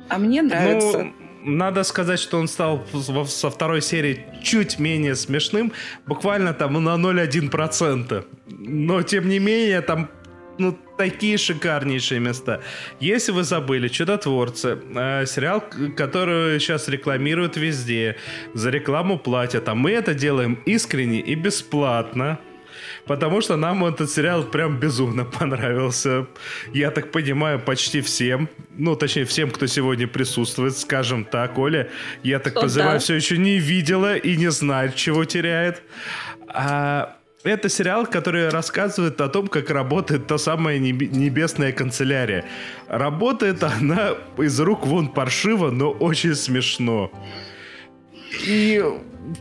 А мне нравится. Ну, надо сказать, что он стал со второй серии чуть менее смешным, буквально там на 0,1%. Но, тем не менее, там ну, такие шикарнейшие места. Если вы забыли, «Чудотворцы», э, сериал, который сейчас рекламируют везде, за рекламу платят, а мы это делаем искренне и бесплатно. Потому что нам этот сериал прям безумно понравился. Я так понимаю, почти всем. Ну, точнее, всем, кто сегодня присутствует, скажем так. Оля, я так подозреваю, да. все еще не видела и не знает, чего теряет. А это сериал, который рассказывает о том, как работает та самая небесная канцелярия. Работает она из рук вон паршиво, но очень смешно. И,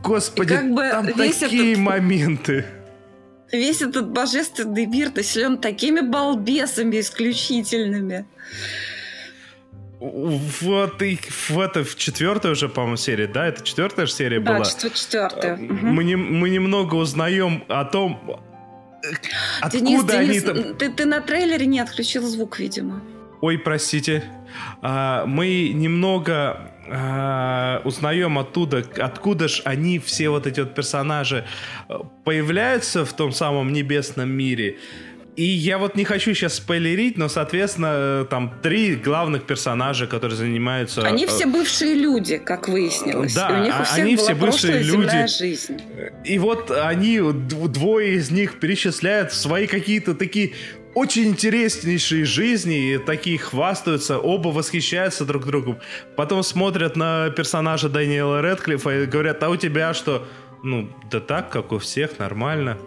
господи, и как бы там такие этот... моменты. Весь этот божественный мир населен такими балбесами исключительными. Вот и в это в четвертой уже, по-моему, серии, да? Это четвертая же серия да, была. Да, четвертая. Мы, не, мы немного узнаем о том, откуда Денис, они Денис, там... Ты, ты на трейлере не отключил звук, видимо. Ой, простите. А, мы немного а, узнаем оттуда, откуда же они, все вот эти вот персонажи, э, появляются в том самом небесном мире. И я вот не хочу сейчас спойлерить, но, соответственно, э, там три главных персонажа, которые занимаются... Они э, все бывшие люди, как выяснилось. Да, и у них у а всех они была все бывшие люди. жизнь. И вот они, двое из них перечисляют свои какие-то такие очень интереснейшие жизни, и такие хвастаются, оба восхищаются друг другом. Потом смотрят на персонажа Дэниела Редклиффа и говорят, а у тебя что? Ну, да так, как у всех, нормально.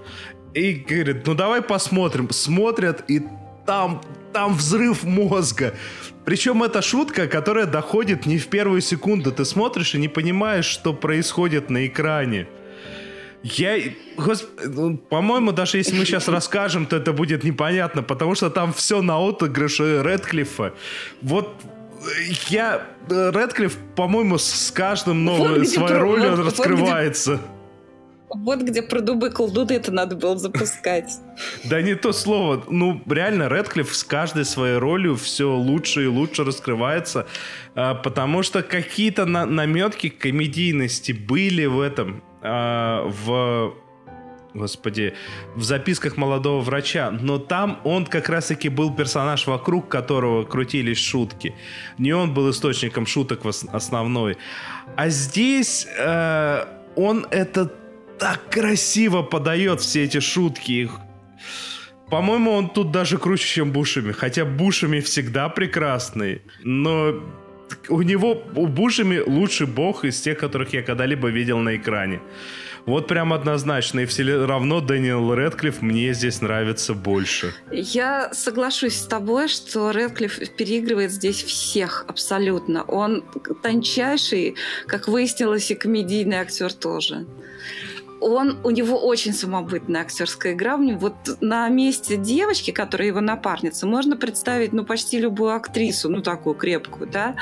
И говорит, ну давай посмотрим. Смотрят, и там, там взрыв мозга. Причем это шутка, которая доходит не в первую секунду. Ты смотришь и не понимаешь, что происходит на экране. Я, госп... Ну, по-моему, даже если мы сейчас расскажем, то это будет непонятно, потому что там все на отыгрыше Редклиффа. Вот я... Редклифф, по-моему, с каждым новой вот своей ролью вот, раскрывается. Вот где вот где про дубы колдуны это надо было запускать. Да не то слово. Ну, реально, Редклифф с каждой своей ролью все лучше и лучше раскрывается, а, потому что какие-то наметки комедийности были в этом, а, в господи, в записках молодого врача, но там он как раз-таки был персонаж, вокруг которого крутились шутки. Не он был источником шуток основной. А здесь э, он этот так красиво подает все эти шутки. По-моему, он тут даже круче, чем Бушами. Хотя Бушами всегда прекрасный. Но у него, у Бушами лучший бог из тех, которых я когда-либо видел на экране. Вот прям однозначно. И все равно Дэниел Редклифф мне здесь нравится больше. Я соглашусь с тобой, что Редклифф переигрывает здесь всех абсолютно. Он тончайший, как выяснилось, и комедийный актер тоже он, у него очень самобытная актерская игра. Вот на месте девочки, которая его напарница, можно представить ну, почти любую актрису, ну, такую крепкую, да.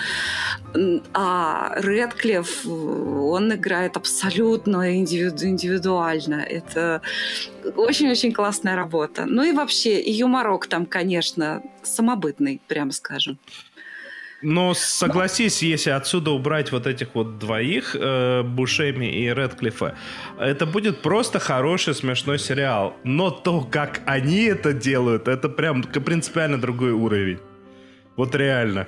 А Редклифф, он играет абсолютно индивиду индивидуально. Это очень-очень классная работа. Ну и вообще, и юморок там, конечно, самобытный, прямо скажем. Но согласись, если отсюда убрать вот этих вот двоих, э, Бушеми и Редклиффа, это будет просто хороший, смешной сериал. Но то, как они это делают, это прям принципиально другой уровень. Вот реально.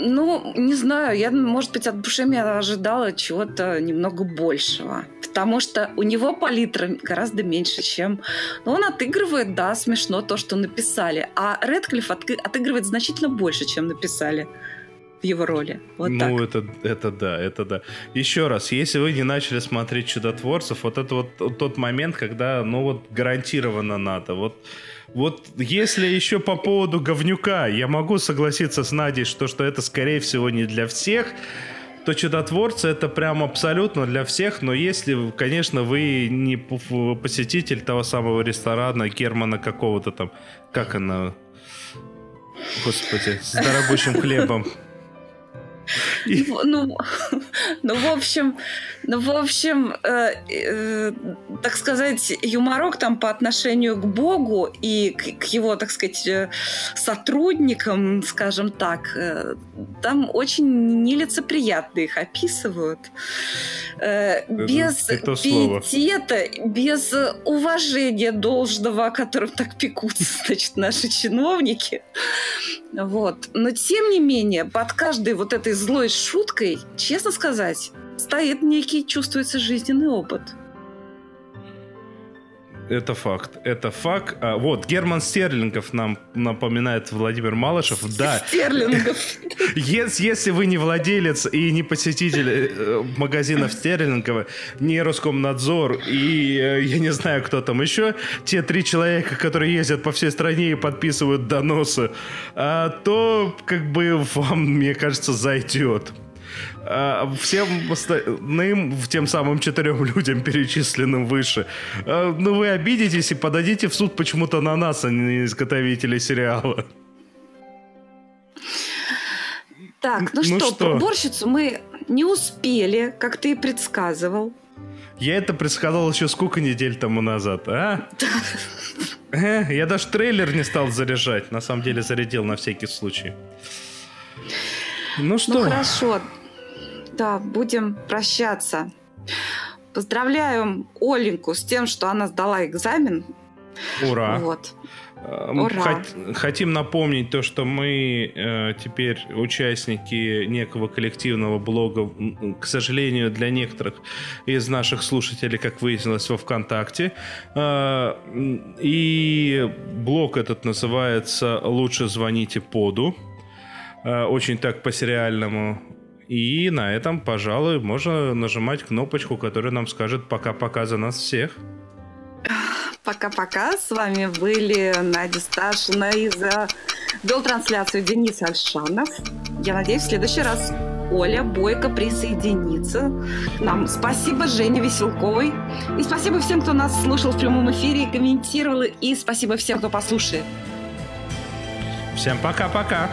Ну, не знаю, я, может быть, от Бушеми ожидала чего-то немного большего. Потому что у него палитра гораздо меньше, чем... Ну, он отыгрывает, да, смешно то, что написали. А Редклифф от... отыгрывает значительно больше, чем написали в его роли. Вот ну, так. это, это да, это да. Еще раз, если вы не начали смотреть «Чудотворцев», вот это вот тот момент, когда, ну вот, гарантированно надо. Вот вот если еще по поводу говнюка, я могу согласиться с Надей, что, что это, скорее всего, не для всех, то чудотворцы это прям абсолютно для всех, но если, конечно, вы не посетитель того самого ресторана Германа какого-то там, как она, господи, с дорогущим хлебом. Ну, ну, ну, в общем, ну, в общем, э, э, так сказать, юморок там по отношению к Богу и к, к его, так сказать, э, сотрудникам, скажем так, э, там очень нелицеприятно их описывают. Э, без это пиетета, без уважения должного, о котором так пекутся, *laughs* значит, наши чиновники. Вот. Но, тем не менее, под каждой вот этой злой шуткой, честно сказать, стоит некий, чувствуется жизненный опыт. Это факт. Это факт. А, вот, Герман Стерлингов нам напоминает Владимир Малышев. Да. Стерлингов. Если, вы не владелец и не посетитель э, магазинов Стерлингова, не Роскомнадзор и э, я не знаю, кто там еще, те три человека, которые ездят по всей стране и подписывают доносы, а, то как бы вам, мне кажется, зайдет. А, всем остальным, тем самым четырем людям, перечисленным выше, а, ну вы обидитесь и подадите в суд почему-то на нас, а не изготовителей сериала. Так, ну, Ну что, что? уборщицу мы не успели, как ты и предсказывал. Я это предсказал еще сколько недель тому назад, а? Э, Я даже трейлер не стал заряжать. На самом деле зарядил на всякий случай. Ну Ну что, хорошо. Да, будем прощаться. Поздравляем Оленьку с тем, что она сдала экзамен. ура. Вот. Эм, Ура. хот- Хотим напомнить то, что мы э, теперь участники некого коллективного блога, к сожалению, для некоторых из наших слушателей, как выяснилось, во ВКонтакте. Э, и блог этот называется «Лучше звоните поду». Э, очень так по-сериальному. И на этом, пожалуй, можно нажимать кнопочку, которая нам скажет «пока-пока за нас всех». Пока-пока. С вами были Надя Сташина и за вел трансляцию Денис Альшанов. Я надеюсь, в следующий раз Оля Бойко присоединится к нам. Спасибо Жене Веселковой. И спасибо всем, кто нас слушал в прямом эфире и комментировал. И спасибо всем, кто послушает. Всем пока-пока!